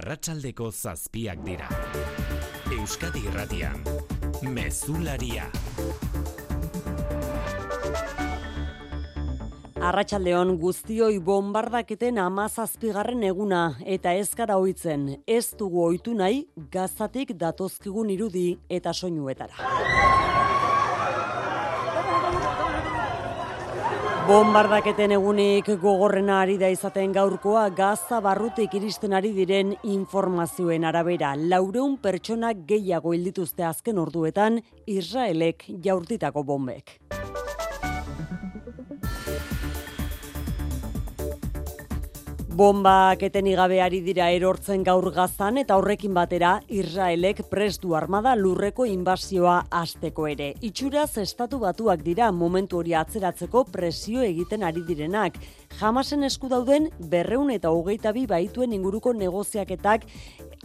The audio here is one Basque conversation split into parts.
arratsaldeko zazpiak dira. Euskadi irratian, mezularia. Arratxaldeon guztioi bombardaketen amazazpigarren eguna eta ez gara hoitzen, ez dugu oitu nahi gazatik datozkigun irudi eta soinuetara. Bombardaketen egunik gogorrena ari da izaten gaurkoa gaza barrutik iristen ari diren informazioen arabera. Laureun pertsonak gehiago hildituzte azken orduetan Israelek jaurtitako bombek. Bombak eteni gabeari dira erortzen gaur gazan eta horrekin batera Israelek prestu armada lurreko inbazioa asteko ere. Itxuraz estatu batuak dira momentu hori atzeratzeko presio egiten ari direnak. Jamasen esku dauden berreun eta hogeita bi baituen inguruko negoziaketak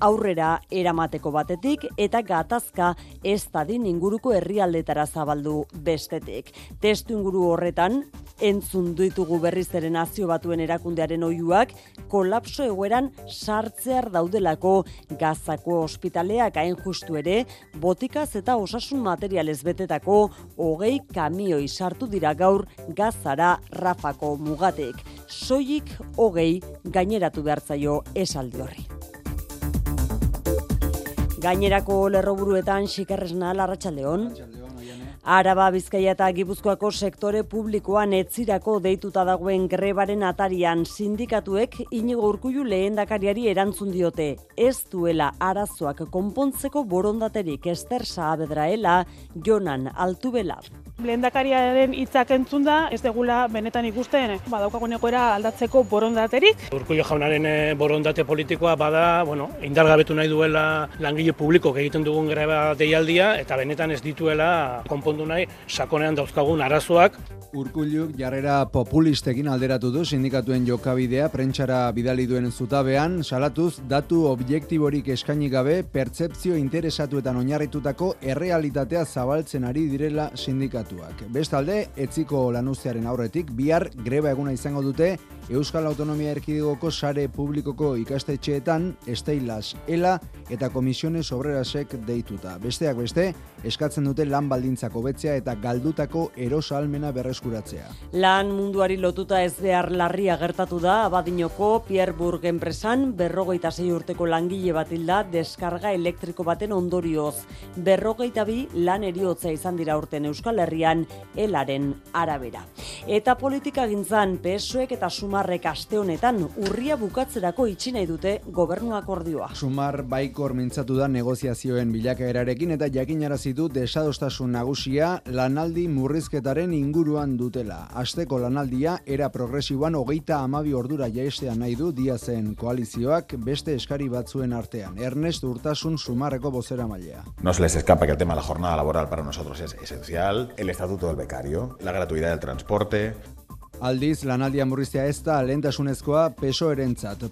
aurrera eramateko batetik eta gatazka ez dadin inguruko herrialdetara zabaldu bestetik. Testu inguru horretan, entzun ditugu berriz ere nazio batuen erakundearen oiuak, kolapso egoeran sartzear daudelako gazako ospitaleak hain justu ere, botikaz eta osasun materialez betetako hogei kamioi sartu dira gaur gazara rafako mugatek. Soilik hogei gaineratu behartzaio esaldi horri. Gainerako lerroburuetan xikerresna larratxaldeon. Araba Bizkaia eta Gipuzkoako sektore publikoan etzirako deituta dagoen grebaren atarian sindikatuek inigo urkullu lehendakariari erantzun diote. Ez duela arazoak konpontzeko borondaterik Ester Saabedraela Jonan Altubela. Lehendakariaren hitzak entzun da, ez degula benetan ikusten badaukagun egoera aldatzeko borondaterik. Urkullu jaunaren eh, borondate politikoa bada, bueno, indargabetu nahi duela langile publiko egiten dugun greba deialdia eta benetan ez dituela konpondu nahi sakonean dauzkagun arazoak. Urkulluk jarrera populistekin alderatu du sindikatuen jokabidea prentsara bidali duen zutabean, salatuz datu objektiborik eskaini gabe pertzepzio interesatuetan oinarritutako errealitatea zabaltzen ari direla sindikatuak. Bestalde, etziko lanuziaren aurretik, bihar greba eguna izango dute Euskal Autonomia Erkidegoko sare publikoko ikastetxeetan, esteilas, ela eta komisiones obrerasek deituta. Besteak beste, eskatzen dute lan baldintzako betzea eta galdutako erosalmena berreskuratzea. Lan munduari lotuta ez behar larria gertatu da, abadinoko Pierburg enpresan berrogeita zei urteko langile bat hilda deskarga elektriko baten ondorioz. Berrogeita bi lan eriotza izan dira urten Euskal Herrian elaren arabera. Eta politika gintzan, pesoek eta sumarrek aste honetan urria bukatzerako itxi nahi dute gobernu akordioa. Sumar baikor mintzatu da negoziazioen bilakaerarekin eta jakinarazi du desadostasun nagusia lanaldi murrizketaren inguruan dutela. Asteko lanaldia era progresiboan hogeita amabi ordura jaestea nahi du diazen koalizioak beste eskari batzuen artean. Ernest Urtasun sumarreko bozera mailea. No se les escapa que el tema de la jornada laboral para nosotros es esencial, el estatuto del becario, la gratuidad del transporte, Aldiz, lanaldia murriztea ez da lehentasunezkoa peso.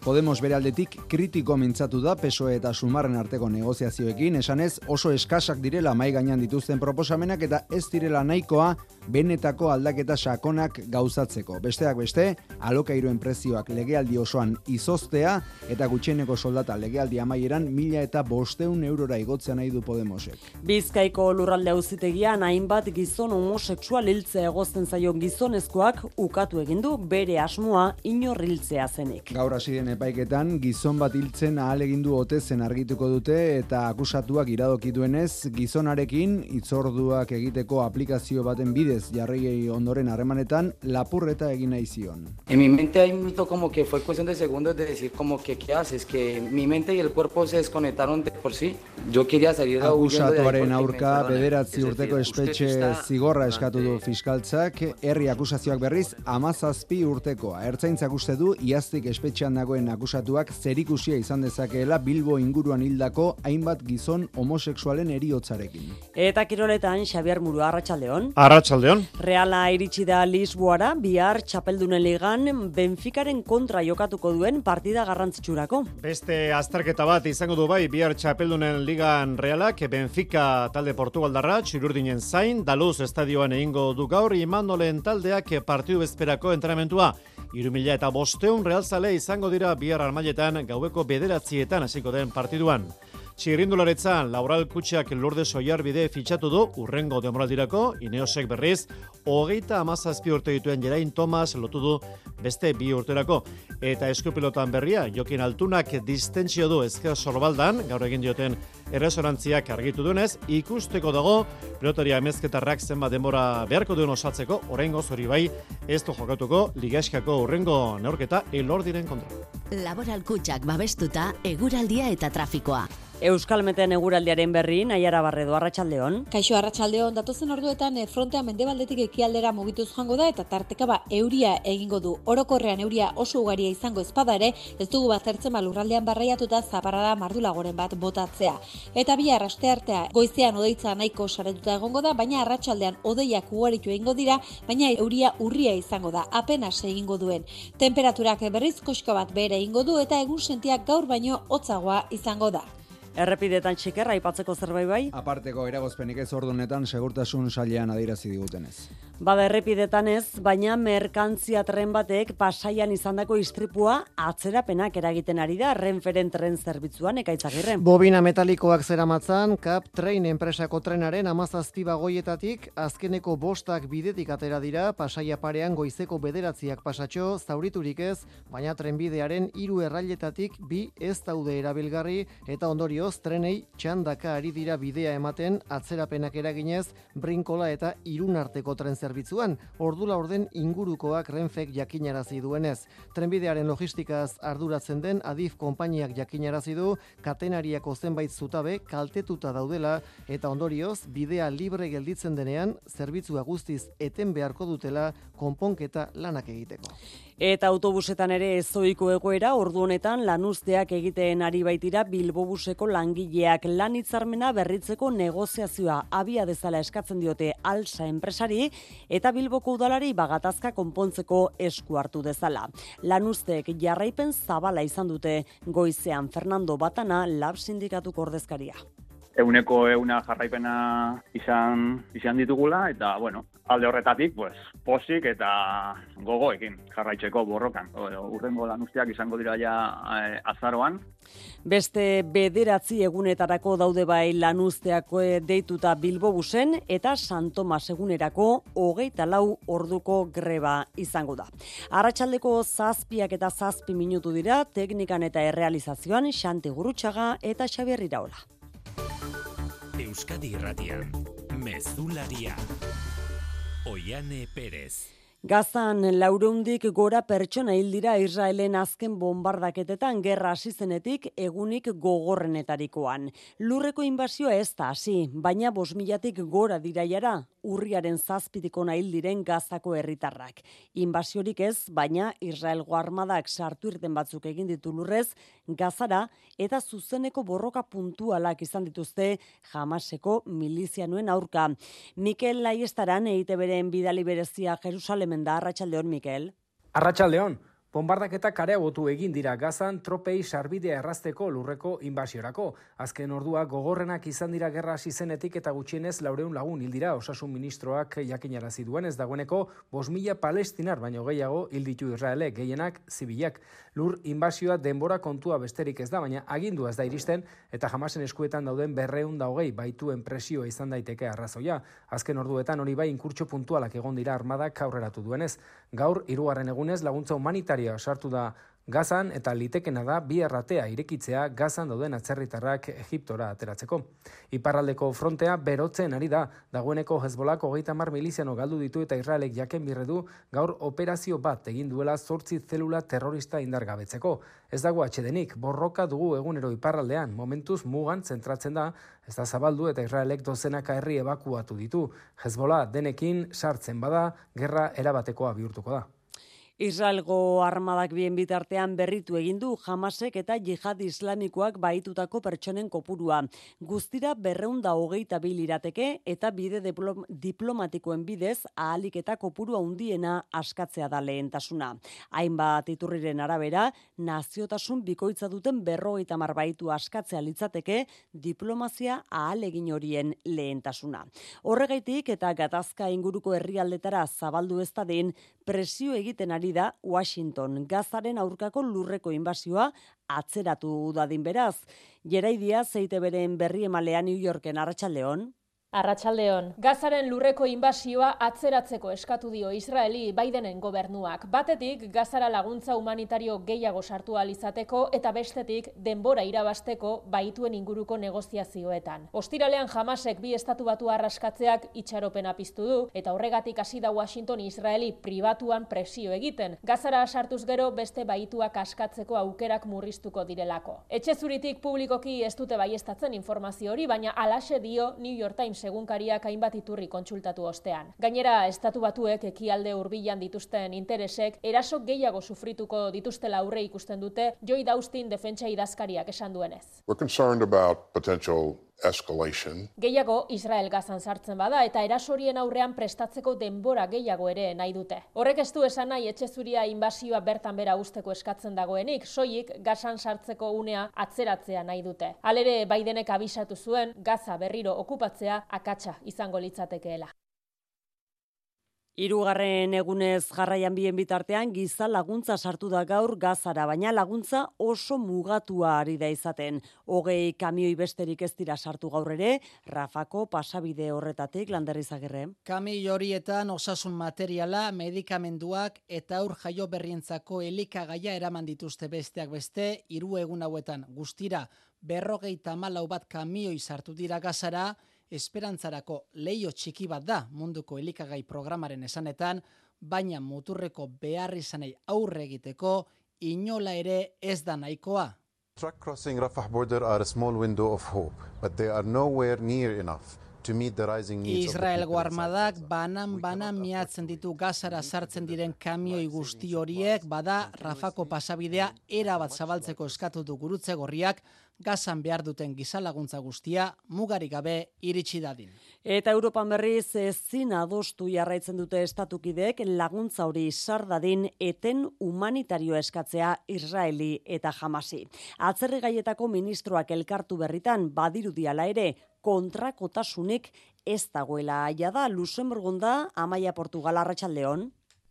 Podemos bere aldetik kritiko mintzatu da peso eta sumarren arteko negoziazioekin, esanez oso eskasak direla mai gainan dituzten proposamenak eta ez direla nahikoa benetako aldaketa sakonak gauzatzeko. Besteak beste, alokairuen prezioak legealdi osoan izoztea eta gutxeneko soldata legealdi amaieran mila eta bosteun eurora igotzea nahi du Podemosek. Bizkaiko lurralde auzitegian hainbat gizon homosexual hiltzea egozten zaion gizonezkoak ukatu egin du bere asmoa inorriltzea zenik. Gaur hasi den epaiketan gizon bat hiltzen ahal egin du ote zen argituko dute eta akusatuak iradoki duenez gizonarekin itzorduak egiteko aplikazio baten bidez jarri ondoren harremanetan lapurreta egin nahi zion. En mi mente hay un mito como que fue cuestión de segundos de decir como que qué haces, que mi mente y el cuerpo se desconectaron de por sí. Yo quería salir de Akusatuaren aurka bederatzi urteko espetxe zigorra eskatu du fiskaltzak, herri akusazioak berriz amazazpi urtekoa. Ertzaintzak uste du iaztik espetxean dagoen akusatuak zerikusia izan dezakeela Bilbo inguruan hildako hainbat gizon homosexualen eriotzarekin. Eta kiroletan Xabier Muru Arratsaldeon. Arratsaldeon. Reala iritsi da Lisboara bihar txapeldunen ligan Benficaren kontra jokatuko duen partida garrantzitsurako. Beste azterketa bat izango du bai bihar txapeldunen ligan Realak Benfica talde Portugaldarra txururdinen zain Daluz estadioan egingo du gaur Imanolen taldeak partidu bezperako entrenamentua Irumila eta bosteun realzale izango dira bihar armailetan gaueko bederatzietan hasiko den partiduan. Txirrindularetza, Laural Kutxak lurde soiar bide fitxatu du, urrengo demoraldirako, Ineosek berriz, hogeita amazazpi urte dituen Jerain Thomas lotu du beste bi urterako. Eta eskupilotan berria, Jokin Altunak distentsio du ezker sorbaldan, gaur egin dioten erresonantziak argitu duenez, ikusteko dago, pilotaria emezketarrak zenba denbora beharko duen osatzeko, oraingo zori bai, ez du jokatuko, ligaskako urrengo neorketa elordiren kontra. Laboral Kutxak babestuta, eguraldia eta trafikoa. Euskal Meten eguraldiaren berri, Naiara Barredo, Arratxaldeon. Kaixo Arratxaldeon, datozen orduetan eh, frontea mendebaldetik ekialdera mugituz joango da eta tarteka ba euria egingo du. Orokorrean euria oso ugaria izango ezpada ere, ez dugu baztertzen malurraldean barraiatuta zaparrada mardulagoren bat botatzea. Eta bi arraste artea, goizean odeitza nahiko saretuta egongo da, baina arratsaldean odeiak ugaritu egingo dira, baina euria urria izango da, apenas egingo duen. Temperaturak berriz koska bat bere egingo du eta egun sentiak gaur baino hotzagoa izango da. Errepidetan txikerra aipatzeko zerbait bai? Aparteko eragozpenik ez ordunetan segurtasun sailean adierazi digutenez. Bada errepidetan ez, baina merkantzia tren batek pasaian izandako istripua atzerapenak eragiten ari da renferen tren zerbitzuan ekaitzagirren. Bobina metalikoak zeramatzan, Cap Train enpresako trenaren amazazpi bagoietatik azkeneko bostak bidetik atera dira pasaia parean goizeko bederatziak pasatxo zauriturik ez, baina trenbidearen hiru errailetatik bi ez daude erabilgarri eta ondorioz trenei txandaka ari dira bidea ematen atzerapenak eraginez brinkola eta irun arteko tren zerbitzuan, ordula orden ingurukoak renfek jakinarazi duenez. Trenbidearen logistikaz arduratzen den adif konpainiak jakinarazi du katenariako zenbait zutabe kaltetuta daudela eta ondorioz bidea libre gelditzen denean zerbitzua guztiz eten beharko dutela konponketa lanak egiteko. Eta autobusetan ere ezoiko egoera, ordu honetan lanuzteak egiten ari baitira Bilbobuseko langileak. Lan hitzarmena berritzeko negoziazioa abia dezala eskatzen diote alsa enpresari eta Bilboko udalari bagatazka konpontzeko esku hartu dezala. Lanuzteek jarraipen zabala izan dute. Goizean Fernando Batana lab sindikatuko ordezkaria euneko euna jarraipena izan, izan ditugula, eta, bueno, alde horretatik, pues, posik eta gogoekin jarraitzeko borrokan. Urrengo lan usteak izango dira ja eh, azaroan. Beste bederatzi egunetarako daude bai lanuzteako deituta Bilbobusen eta Santomas egunerako hogeita lau orduko greba izango da. Arratxaldeko zazpiak eta zazpi minutu dira teknikan eta errealizazioan Xante Gurutxaga eta Xabier Iraola. Euskadi Irratian, Mezularia. Oiane Perez. Gazan laurundik gora pertsona hildira Israelen azken bombardaketetan gerra hasi zenetik egunik gogorrenetarikoan. Lurreko inbazioa ez da hasi, baina bos milatik gora diraiara urriaren zazpidiko nahi diren gazako herritarrak. Inbaziorik ez, baina Israelgo armadak sartu irten batzuk egin ditu lurrez, gazara eta zuzeneko borroka puntualak izan dituzte jamaseko milizianuen aurka. Mikel Laiestaran eite beren bidali berezia Jerusalem hemen da, Arratxaldeon, Mikel. Arratxaldeon, Bombardaketa kareagotu egin dira gazan tropei sarbidea errazteko lurreko inbasiorako. Azken ordua gogorrenak izan dira gerra zenetik eta gutxienez laureun lagun hildira osasun ministroak jakinarazi duen ez dagoeneko bos mila palestinar baino gehiago hilditu Israele gehienak zibilak. Lur inbasioa denbora kontua besterik ez da, baina agindu ez da iristen eta jamasen eskuetan dauden berreun da hogei baituen presioa izan daiteke arrazoia. Azken orduetan hori bai inkurtso puntualak egon dira armadak aurreratu duenez. Gaur, irugarren egunez laguntza humanitaria sartu da Gazan eta litekena da bi erratea irekitzea Gazan dauden atzerritarrak Egiptora ateratzeko. Iparraldeko frontea berotzen ari da, dagoeneko Hezbolako hogeita mar miliziano galdu ditu eta Israelek jaken birredu gaur operazio bat egin duela zortzi zelula terrorista indargabetzeko. Ez dago atxedenik, borroka dugu egunero iparraldean, momentuz mugan zentratzen da, ez da zabaldu eta Israelek dozenaka herri ebakuatu ditu. Hezbola denekin sartzen bada, gerra erabatekoa bihurtuko da. Israelgo armadak bien bitartean berritu egin du Hamasek eta Jihad Islamikoak baitutako pertsonen kopurua. Guztira berreunda hogeita bilirateke eta bide diplomatikoen bidez ahalik eta kopurua undiena askatzea da lehentasuna. Hainbat iturriren arabera, naziotasun bikoitza duten berrogeita marbaitu askatzea litzateke diplomazia ahalegin horien lehentasuna. Horregaitik eta gatazka inguruko herrialdetara zabaldu ez da den presio egiten ari da Washington. Gazaren aurkako lurreko inbasioa atzeratu dadin beraz. Jeraidia zeite beren berri emalea New Yorken arratsaldeon. Arratxaldeon, Gazaren lurreko inbasioa atzeratzeko eskatu dio Israeli Bidenen gobernuak. Batetik, Gazara laguntza humanitario gehiago sartu izateko eta bestetik denbora irabasteko baituen inguruko negoziazioetan. Ostiralean jamasek bi estatu batu arraskatzeak itxaropena piztu du eta horregatik hasi da Washington Israeli pribatuan presio egiten. Gazara sartuz gero beste baituak askatzeko aukerak murriztuko direlako. Etxe zuritik publikoki ez dute baiestatzen informazio hori, baina alaxe dio New York Times segunkariak hainbat iturri kontsultatu ostean. Gainera, estatu batuek ekialde hurbilan dituzten interesek eraso gehiago sufrituko dituztela aurre ikusten dute Joy Daustin defentsa idazkariak esan duenez. We're concerned about potential escalation. Gehiago Israel gazan sartzen bada eta erasorien aurrean prestatzeko denbora gehiago ere nahi dute. Horrek ez du esan nahi etxe zuria inbasioa bertan bera usteko eskatzen dagoenik, soilik gazan sartzeko unea atzeratzea nahi dute. Alere Bidenek abisatu zuen gaza berriro okupatzea akatsa izango litzatekeela. Hirugarren egunez jarraian bien bitartean giza laguntza sartu da gaur gazara, baina laguntza oso mugatua ari da izaten. Hogei kamioi besterik ez dira sartu gaur ere, Rafako pasabide horretatik landerri zagirre. Kamioi horietan osasun materiala, medikamenduak eta aur jaio berrientzako elikagaia eraman dituzte besteak beste, hiru egun hauetan guztira berrogei tamalau bat kamioi sartu dira gazara, esperantzarako leio txiki bat da munduko elikagai programaren esanetan, baina muturreko behar izanei aurre egiteko inola ere ez da nahikoa. Truck crossing Rafah border are a small window of hope, but they are nowhere near enough. Israelgo armadak banan banan miatzen ditu gazara sartzen diren kamioi guzti horiek, bada Rafako pasabidea era bat zabaltzeko eskatu du gurutze gorriak, gazan behar duten gizalaguntza guztia mugarik gabe iritsi dadin. Eta Europan berriz ezin adostu jarraitzen dute estatukideek laguntza hori sardadin eten humanitario eskatzea Israeli eta Hamasi. Atzerri gaietako ministroak elkartu berritan badirudiala ere kontrakotasunik ez dagoela aia da Luxemburgon da Amaia Portugal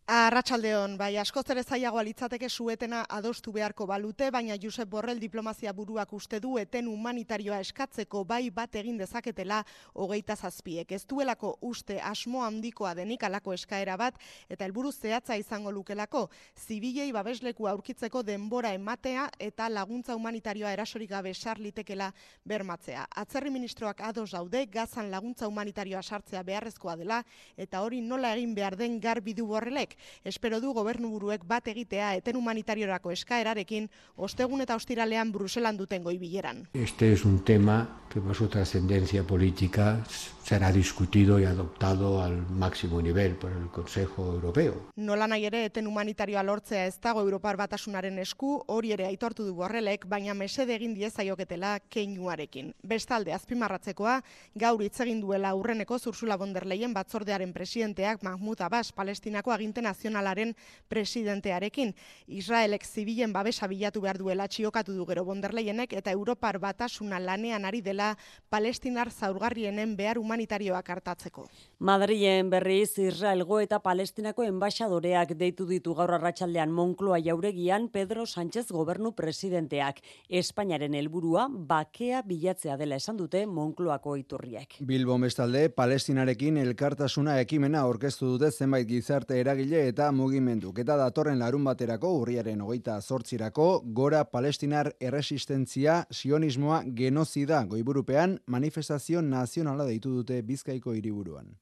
Arratsaldeon. Bai, askoz ere zaiagoa litzateke suetena adostu beharko balute, baina Josep Borrell diplomazia buruak uste du eten humanitarioa eskatzeko bai bat egin dezaketela hogeita zazpiek. Ez duelako uste asmo handikoa denik alako eskaera bat, eta helburu zehatza izango lukelako, zibilei babesleku aurkitzeko denbora ematea eta laguntza humanitarioa erasorik gabe sarlitekela bermatzea. Atzerri ministroak ados daude, gazan laguntza humanitarioa sartzea beharrezkoa dela, eta hori nola egin behar den garbi du borrelek, espero du gobernu buruek bat egitea eten humanitariorako eskaerarekin ostegun eta ostiralean Bruselan duten goi bileran. Este es un tema que por su trascendencia política será discutido y adoptado al máximo nivel por el Consejo Europeo. Nola nahi ere eten humanitarioa lortzea ez dago Europar batasunaren esku, hori ere aitortu du borrelek, baina mesede egin diezaioketela keinuarekin. Bestalde, azpimarratzekoa, gaur hitz egin duela urreneko Zursula von der Leyen batzordearen presidenteak Mahmoud Abbas Palestinako aginte nazionalaren presidentearekin. Israelek zibilen babesa bilatu behar duela txiokatu du gero von der Leyenek eta Europar batasuna lanean ari dela palestinar zaurgarrienen behar humanitarioak hartatzeko. Madrilen berriz Israelgo eta Palestinako enbaixadoreak deitu ditu gaur arratsaldean Moncloa jauregian Pedro Sánchez gobernu presidenteak. Espainaren helburua bakea bilatzea dela esan dute Moncloako iturriek. Bilbo bestalde Palestinarekin elkartasuna ekimena aurkeztu dute zenbait gizarte eragile eta mugimenduk. Eta datorren larun baterako urriaren hogeita zortzirako gora palestinar erresistentzia sionismoa genozida goiburupean manifestazio nazionala deitu dute bizkaiko hiriburuan.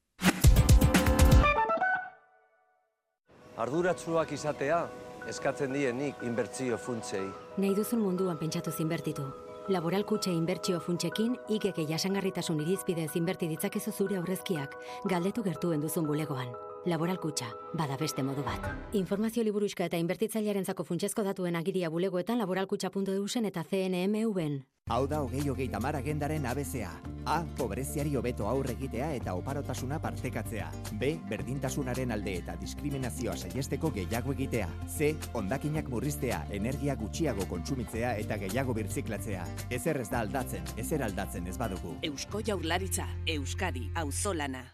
Arduratsuak izatea eskatzen dienik inbertsio funtsei. Nahi duzun munduan pentsatu zinbertitu. Laboral kutxe inbertsio funtsekin, ikeke jasangarritasun irizpidez inberti ditzakezu zure aurrezkiak, galdetu gertuen duzun bulegoan. Laboral kutxa, bada beste modu bat. Informazio liburuxka eta inbertitzailearen zako funtsezko datuen agiria bulegoetan laboralkutxa.eusen eta CNMV-en. Hau da hogei hogei tamar agendaren ABCA. A. Pobreziari hobeto aurre egitea eta oparotasuna partekatzea. B. Berdintasunaren alde eta diskriminazioa saiesteko gehiago egitea. C. Ondakinak murriztea, energia gutxiago kontsumitzea eta gehiago birtziklatzea. Ezer ez da aldatzen, ezer aldatzen ez badugu. Eusko Jaurlaritza, Euskadi, Auzolana.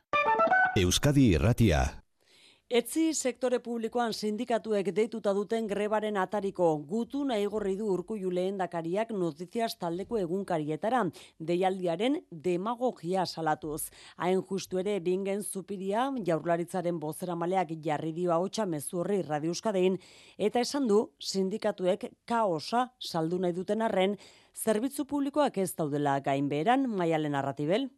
Euskadi Irratia. Etzi sektore publikoan sindikatuek deituta duten grebaren atariko gutu nahi gorri du urkullu lehendakariak notiziaz taldeko egunkarietara, deialdiaren demagogia salatuz. Hain justu ere bingen zupiria jaurlaritzaren bozera maleak jarri dio haotxa mezu horri radiuskadein, eta esan du sindikatuek kaosa saldu nahi duten arren, zerbitzu publikoak ez daudela gainberan, maialen arratibel.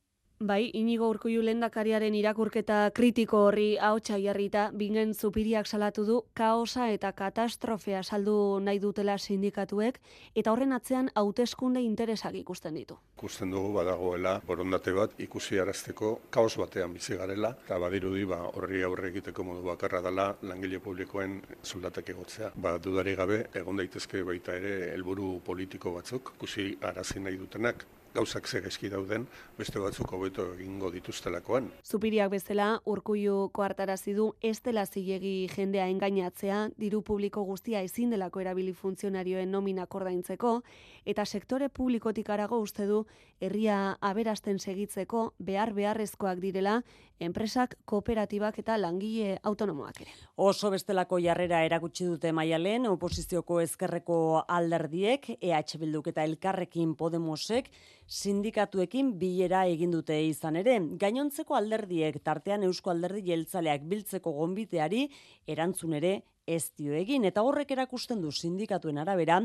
Bai, inigo urkuiu lendakariaren irakurketa kritiko horri ahotsa jarrita, bingen zupiriak salatu du, kaosa eta katastrofea saldu nahi dutela sindikatuek, eta horren atzean hauteskunde interesak ikusten ditu. Ikusten dugu badagoela borondate bat ikusi arazteko kaos batean bizi garela, eta badirudi ba, horri aurre egiteko modu bakarra dela langile publikoen soldatak egotzea. Ba, dudari gabe, egon daitezke baita ere helburu politiko batzuk, ikusi arazi nahi dutenak, gauzak ze gaizki dauden, beste batzuk hobeto egingo dituztelakoan. Zupiriak bezala, urkuiu koartarazi du ez dela zilegi jendea engainatzea, diru publiko guztia ezin delako erabili funtzionarioen nomina ordaintzeko eta sektore publikotik arago uste du herria aberasten segitzeko behar beharrezkoak direla enpresak, kooperatibak eta langile autonomoak ere. Oso bestelako jarrera erakutsi dute maialen, oposizioko ezkerreko alderdiek, EH Bilduk eta Elkarrekin Podemosek, sindikatuekin bilera egin dute izan ere. Gainontzeko alderdiek tartean Eusko Alderdi Jeltzaleak biltzeko gonbiteari erantzun ere ez dio egin eta horrek erakusten du sindikatuen arabera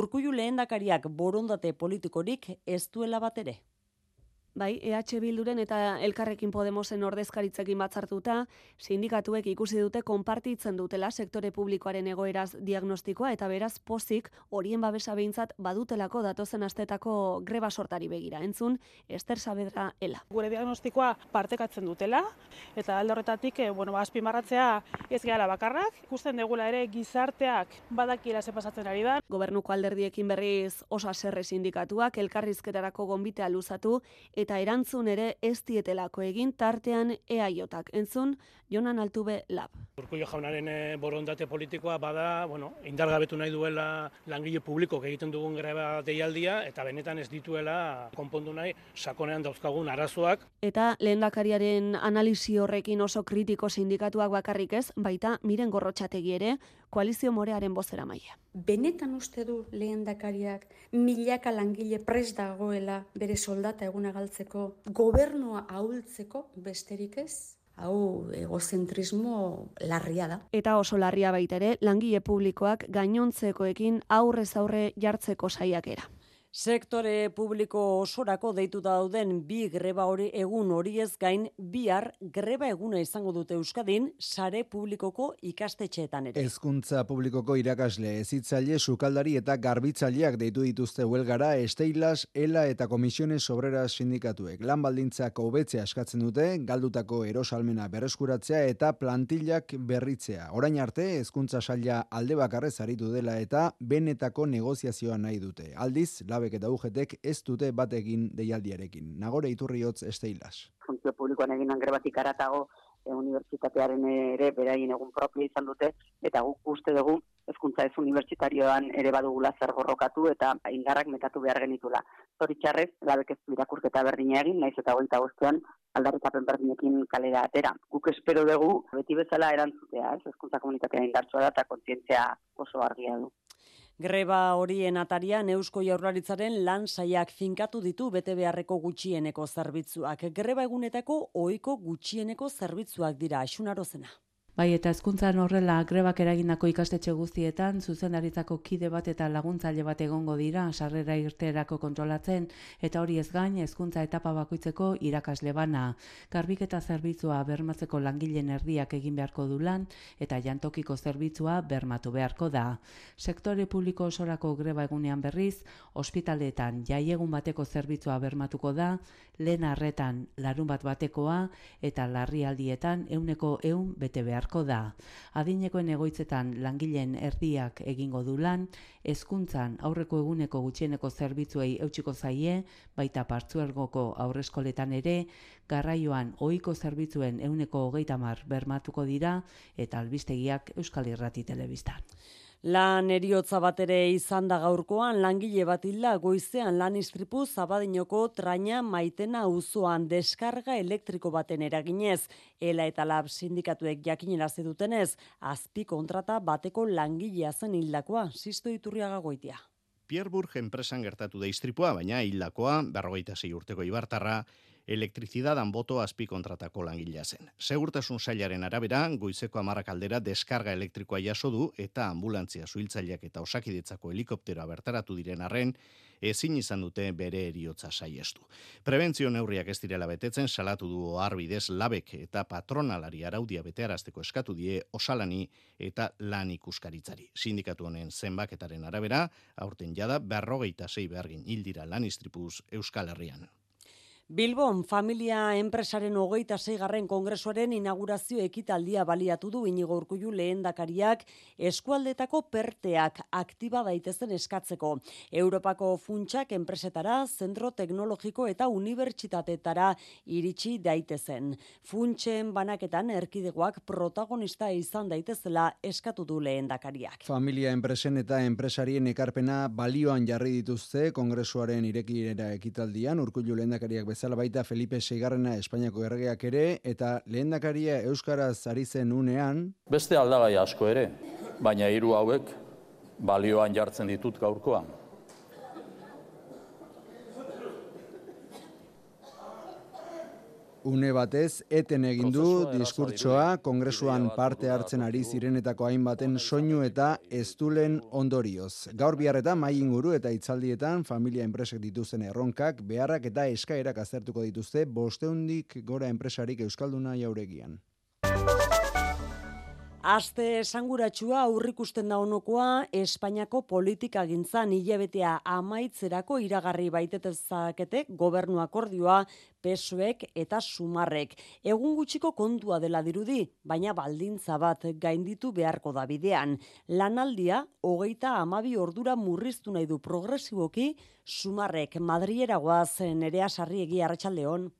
Urkullu lehendakariak borondate politikorik ez duela bat ere. Bai, EH Bilduren eta Elkarrekin Podemosen ordezkaritzekin batzartuta, sindikatuek ikusi dute konpartitzen dutela sektore publikoaren egoeraz diagnostikoa eta beraz pozik horien babesa behintzat badutelako datozen astetako greba sortari begira. Entzun, Ester Sabedra Ela. Gure diagnostikoa partekatzen dutela eta alde horretatik, eh, bueno, ba, azpimarratzea ez gehala bakarrak, ikusten degula ere gizarteak badakiela ze pasatzen ari da. Gobernuko alderdiekin berriz osa serre sindikatuak elkarrizketarako gonbitea luzatu eta erantzun ere ez dietelako egin tartean eaiotak. Entzun, Jonan Altube Lab. Urkullo jaunaren eh, borondate politikoa bada, bueno, indargabetu nahi duela langile publiko egiten dugun greba deialdia eta benetan ez dituela konpondu nahi sakonean dauzkagun arazoak. Eta lehendakariaren analisi horrekin oso kritiko sindikatuak bakarrik ez, baita miren gorrotxategi ere, koalizio morearen bozera maia. Benetan uste du lehendakariak milaka langile pres dagoela bere soldata eguna galtzeko, gobernua ahultzeko besterik ez? hau egozentrismo larria da. Eta oso larria baita ere, langile publikoak gainontzekoekin aurrez aurre jartzeko saiakera. Sektore publiko osorako deituta dauden bi greba hori egun hori ez gain bihar greba eguna izango dute Euskadin sare publikoko ikastetxeetan ere. Hezkuntza publikoko irakasle ezitzaile sukaldari eta garbitzaileak deitu dituzte huelgara Esteilas, Ela eta Komisiones Obrera Sindikatuek. Lan baldintzak hobetzea eskatzen dute, galdutako erosalmena berreskuratzea eta plantillak berritzea. Orain arte hezkuntza saila alde bakarrez aritu dela eta benetako negoziazioa nahi dute. Aldiz, labek eta ugetek ez dute batekin deialdiarekin. Nagore iturriotz esteilas. Funtzio publikoan egin angrebatik aratago, e, unibertsitatearen ere beraien egun propio izan dute, eta guk uste dugu ezkuntza ez unibertsitarioan ere badugula zer gorrokatu eta indarrak metatu behar genitula. Zoritxarrez, labek ez du irakurketa berdina egin, naiz eta goita guztian aldarrikapen berdinekin kalera atera. Guk espero dugu, beti bezala erantzutea, ez ezkuntza komunitatea indartsua da eta kontzientzia oso argia du. Greba horien atarian Eusko Jaurlaritzaren lan saiak finkatu ditu bete beharreko gutxieneko zerbitzuak. Greba egunetako ohiko gutxieneko zerbitzuak dira asunarozena. Bai, eta hezkuntzan horrela grebak eragindako ikastetxe guztietan, zuzendaritzako kide bat eta laguntzaile bat egongo dira, sarrera irterako kontrolatzen, eta hori ez gain, hezkuntza etapa bakoitzeko irakasle bana. Garbik eta zerbitzua bermatzeko langileen erdiak egin beharko du lan, eta jantokiko zerbitzua bermatu beharko da. Sektore publiko osorako greba egunean berriz, ospitaletan jaiegun bateko zerbitzua bermatuko da, lehen arretan larun bat batekoa, eta larrialdietan euneko eun bete behar beharko da. Adinekoen egoitzetan langileen erdiak egingo du lan, hezkuntzan aurreko eguneko gutxieneko zerbitzuei eutxiko zaie, baita partzuergoko aurreskoletan ere, garraioan ohiko zerbitzuen euneko hogeita mar bermatuko dira, eta albistegiak Euskal Irrati Telebistan. Lan eriotza bat ere izan da gaurkoan langile bat hilda goizean lan istripu zabadinoko traina maitena uzoan deskarga elektriko baten eraginez. Ela eta lab sindikatuek jakinera dutenez, azpi kontrata bateko langilea zen hildakoa, sisto iturriaga goitia. Pierburg enpresan gertatu da istripua, baina hildakoa, berrogeita zei urteko ibartarra, elektrizidadan boto azpi kontratako langilea zen. Segurtasun sailaren arabera, goizeko amarrak aldera deskarga elektrikoa jaso du eta ambulantzia zuhiltzaileak eta osakidetzako helikopteroa bertaratu diren arren, ezin izan dute bere eriotza saiestu. Prebentzio neurriak ez direla betetzen salatu du oharbidez labek eta patronalari araudia betearazteko eskatu die osalani eta lan ikuskaritzari. Sindikatu honen zenbaketaren arabera, aurten jada berrogeita zei behargin hildira lan istripuz Euskal Herrian. Bilbon, familia enpresaren hogeita zeigarren kongresuaren inaugurazio ekitaldia baliatu du inigo urkullu lehen dakariak eskualdetako perteak aktiba daitezen eskatzeko. Europako funtsak enpresetara, zentro teknologiko eta unibertsitatetara iritsi daitezen. Funtsen banaketan erkidegoak protagonista izan daitezela eskatu du lehen dakariak. Familia enpresen eta enpresarien ekarpena balioan jarri dituzte kongresuaren irekirera ekitaldian, urkullu lehen dakariak bezala baita Felipe Seigarrena Espainiako erregeak ere, eta lehendakaria Euskaraz ari zen unean... Beste aldagai asko ere, baina hiru hauek balioan jartzen ditut gaurkoan. Une batez, eten egin du diskurtsoa kongresuan parte hartzen ari zirenetako hainbaten soinu eta eztulen ondorioz. Gaur biharretan mai inguru eta itzaldietan familia enpresek dituzten erronkak, beharrak eta eskaerak aztertuko dituzte bosteundik gora enpresarik euskalduna jauregian. Aste esanguratsua aurrikusten da honokoa Espainiako politika gintzan hilabetea amaitzerako iragarri baitetezakete gobernu akordioa pesoek eta sumarrek. Egun gutxiko kontua dela dirudi, baina baldintza bat gainditu beharko da bidean. Lanaldia, hogeita amabi ordura murriztu nahi du progresiboki, sumarrek madriera guazen ere asarri egi arratsaldeon.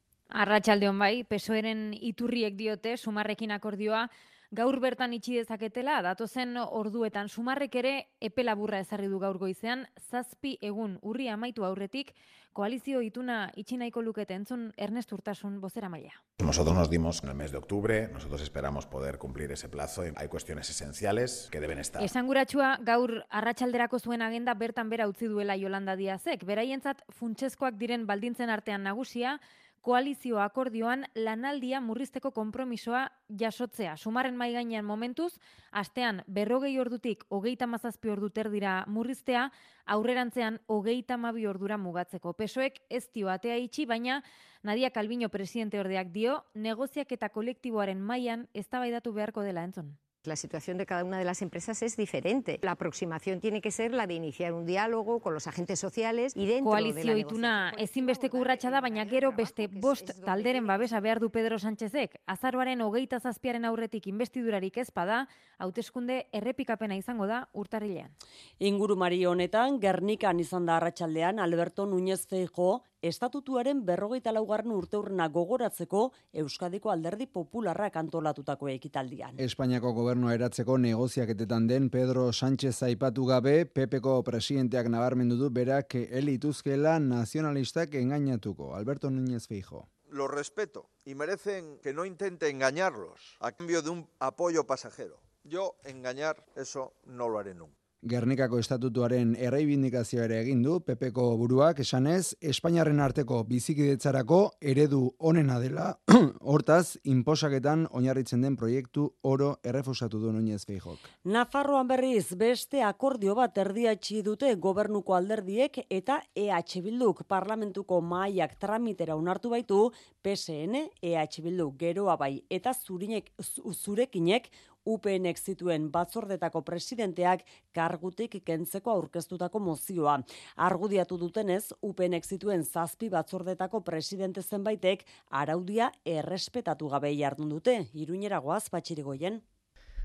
Arratxaldeon bai, pesoeren iturriek diote, sumarrekin akordioa, gaur bertan itxi dezaketela, datozen orduetan sumarrek ere epe laburra ezarri du gaur goizean, zazpi egun urri amaitu aurretik, koalizio ituna itxi nahiko lukete entzun Ernest Urtasun bozera maila. Nosotros nos dimos en el mes de octubre, nosotros esperamos poder cumplir ese plazo, hay cuestiones esenciales que deben estar. Esanguratsua gaur arratsalderako zuen agenda bertan bera utzi duela Yolanda Diazek, beraientzat funtsezkoak diren baldintzen artean nagusia, koalizio akordioan lanaldia murrizteko konpromisoa jasotzea. Sumaren mai gainean momentuz, astean berrogei ordutik hogeita mazazpi ordu terdira murriztea, aurrerantzean hogeita mabi ordura mugatzeko. Pesoek ez dio atea itxi, baina Nadia Calviño presidente ordeak dio, negoziak eta kolektiboaren mailan eztabaidatu beharko dela entzun. La situación de cada una de las empresas es diferente. La aproximación tiene que ser la de iniciar un diálogo con los agentes sociales y dentro Koalizio de la ituna ezinbesteko urratsa da, baina gero beste bost talderen babesa behar du Pedro Sánchezek. Azaroaren hogeita zazpiaren aurretik investidurarik ezpada, hauteskunde errepikapena izango da urtarrilean. Ingurumari honetan, Gernikan izan da arratsaldean Alberto Núñez Feijo estatutuaren berrogeita laugarren urteurrena gogoratzeko Euskadiko alderdi popularrak antolatutako ekitaldian. Espainiako gobernua eratzeko negoziaketetan den Pedro Sánchez aipatu gabe, PPko presidenteak nabarmendu du berak elituzkela nazionalistak engainatuko. Alberto Núñez Feijo. Los respeto y merecen que no intente engañarlos a cambio de un apoyo pasajero. Yo engañar eso no lo haré nunca. Gernikako estatutuaren erreibindikazioa ere egin du PPko buruak esanez Espainiarren arteko bizikidetzarako eredu onena dela hortaz inposaketan oinarritzen den proiektu oro errefusatu du Núñez Feijok. Nafarroan berriz beste akordio bat erdiatxi dute gobernuko alderdiek eta EH Bilduk parlamentuko mahaiak tramitera onartu baitu PSN, EH Bilduk geroa bai eta zurinek zurekinek UPNek zituen batzordetako presidenteak kargutik kentzeko aurkeztutako mozioa. Argudiatu dutenez, UPNek zituen zazpi batzordetako presidente zenbaitek araudia errespetatu gabe jardun dute. Iruñera goaz patxirigoien.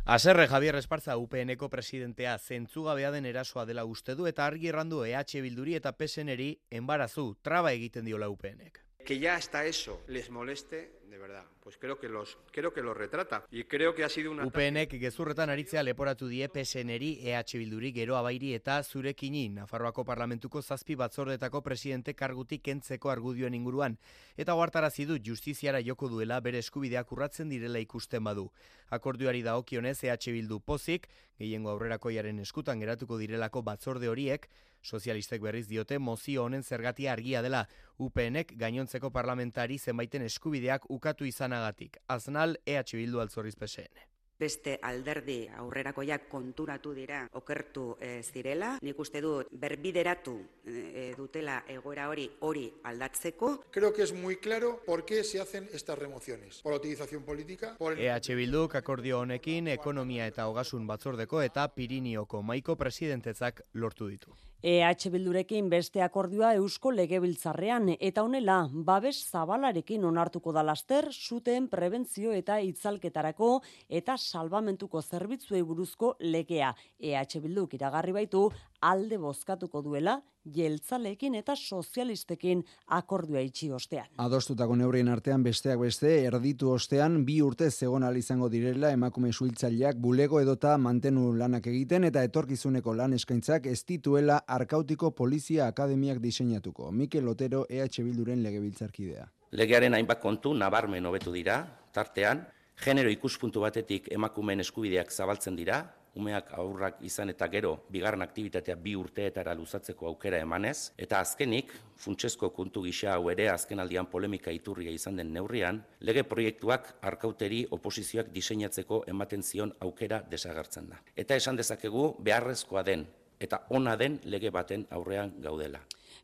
Aserre Javier Esparza UPNeko presidentea zentzugabea den erasoa dela uste du eta argi errandu EH Bilduri eta PSNeri enbarazu traba egiten diola UPNek. Que ya hasta eso les moleste de verdad. Pues creo que los creo que lo retrata y creo que ha sido una UPNek gezurretan aritzea leporatu die PSNeri EH Bilduri gero abairi eta zurekini Nafarroako parlamentuko zazpi batzordetako presidente kargutik kentzeko argudioen inguruan eta ohartarazi du justiziara joko duela bere eskubideak urratzen direla ikusten badu. Akordioari dagokionez EH Bildu pozik, gehiengo aurrerakoiaren eskutan geratuko direlako batzorde horiek, Sozialistek berriz diote mozio honen zergatia argia dela UPNek gainontzeko parlamentari zenbaiten eskubideak ukatu izanagatik. Aznal EH Bildu altzorriz PSN beste alderdi aurrerakoiak konturatu dira okertu e, zirela. Nik uste dut berbideratu e, dutela egoera hori hori aldatzeko. Creo que es muy claro por qué se hacen estas remociones. Por la utilización política. Por el... EH Bilduk akordio honekin ekonomia eta hogasun batzordeko eta Pirinioko maiko presidentetzak lortu ditu. EH Bildurekin beste akordioa Eusko Legebiltzarrean eta honela babes zabalarekin onartuko da laster zuten prebentzio eta itzalketarako eta salbamentuko zerbitzuei buruzko legea. EH Bilduk iragarri baitu alde bozkatuko duela jeltzaleekin eta sozialistekin akordioa itxi ostean. Adostutako neurrien artean besteak beste, erditu ostean bi urte zegon izango direla emakume suiltzaileak bulego edota mantenu lanak egiten eta etorkizuneko lan eskaintzak ez dituela Arkautiko Polizia Akademiak diseinatuko. Mikel Lotero EH Bilduren legebiltzarkidea. Legearen hainbat kontu nabarmen hobetu dira, tartean, genero ikuspuntu batetik emakumeen eskubideak zabaltzen dira, umeak aurrak izan eta gero bigarren aktibitatea bi urteetara luzatzeko aukera emanez, eta azkenik, funtsezko kontu gisa hau ere azkenaldian polemika iturria izan den neurrian, lege proiektuak arkauteri oposizioak diseinatzeko ematen zion aukera desagertzen da. Eta esan dezakegu beharrezkoa den eta ona den lege baten aurrean gaudela.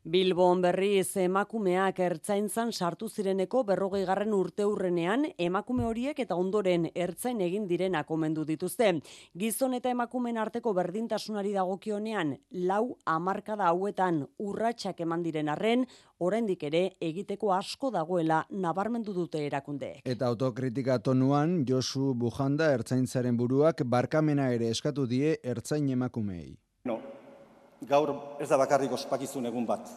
Bilbon berriz emakumeak ertzaintzan sartu zireneko berrogei garren urte urrenean emakume horiek eta ondoren ertzain egin direna komendu dituzte. Gizon eta emakumen arteko berdintasunari dagokionean lau amarkada hauetan urratsak eman diren arren, oraindik ere egiteko asko dagoela nabarmendu dute erakundeek. Eta autokritika tonuan Josu Bujanda ertzaintzaren buruak barkamena ere eskatu die ertzain emakumei. No, gaur ez da bakarrik ospakizun egun bat.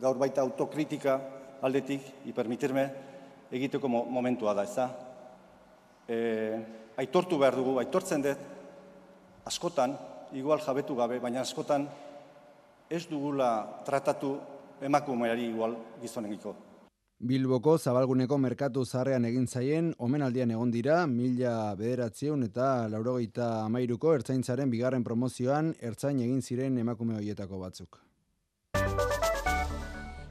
Gaur baita autokritika aldetik, hipermitirme, egiteko momentua da, ez da? E, aitortu behar dugu, aitortzen dut, askotan, igual jabetu gabe, baina askotan ez dugula tratatu emakumeari igual gizonengiko. Bilboko zabalguneko merkatu zarrean egin zaien, omenaldian egon dira, mila bederatzieun eta laurogeita amairuko ertzaintzaren bigarren promozioan ertzain egin ziren emakume hoietako batzuk.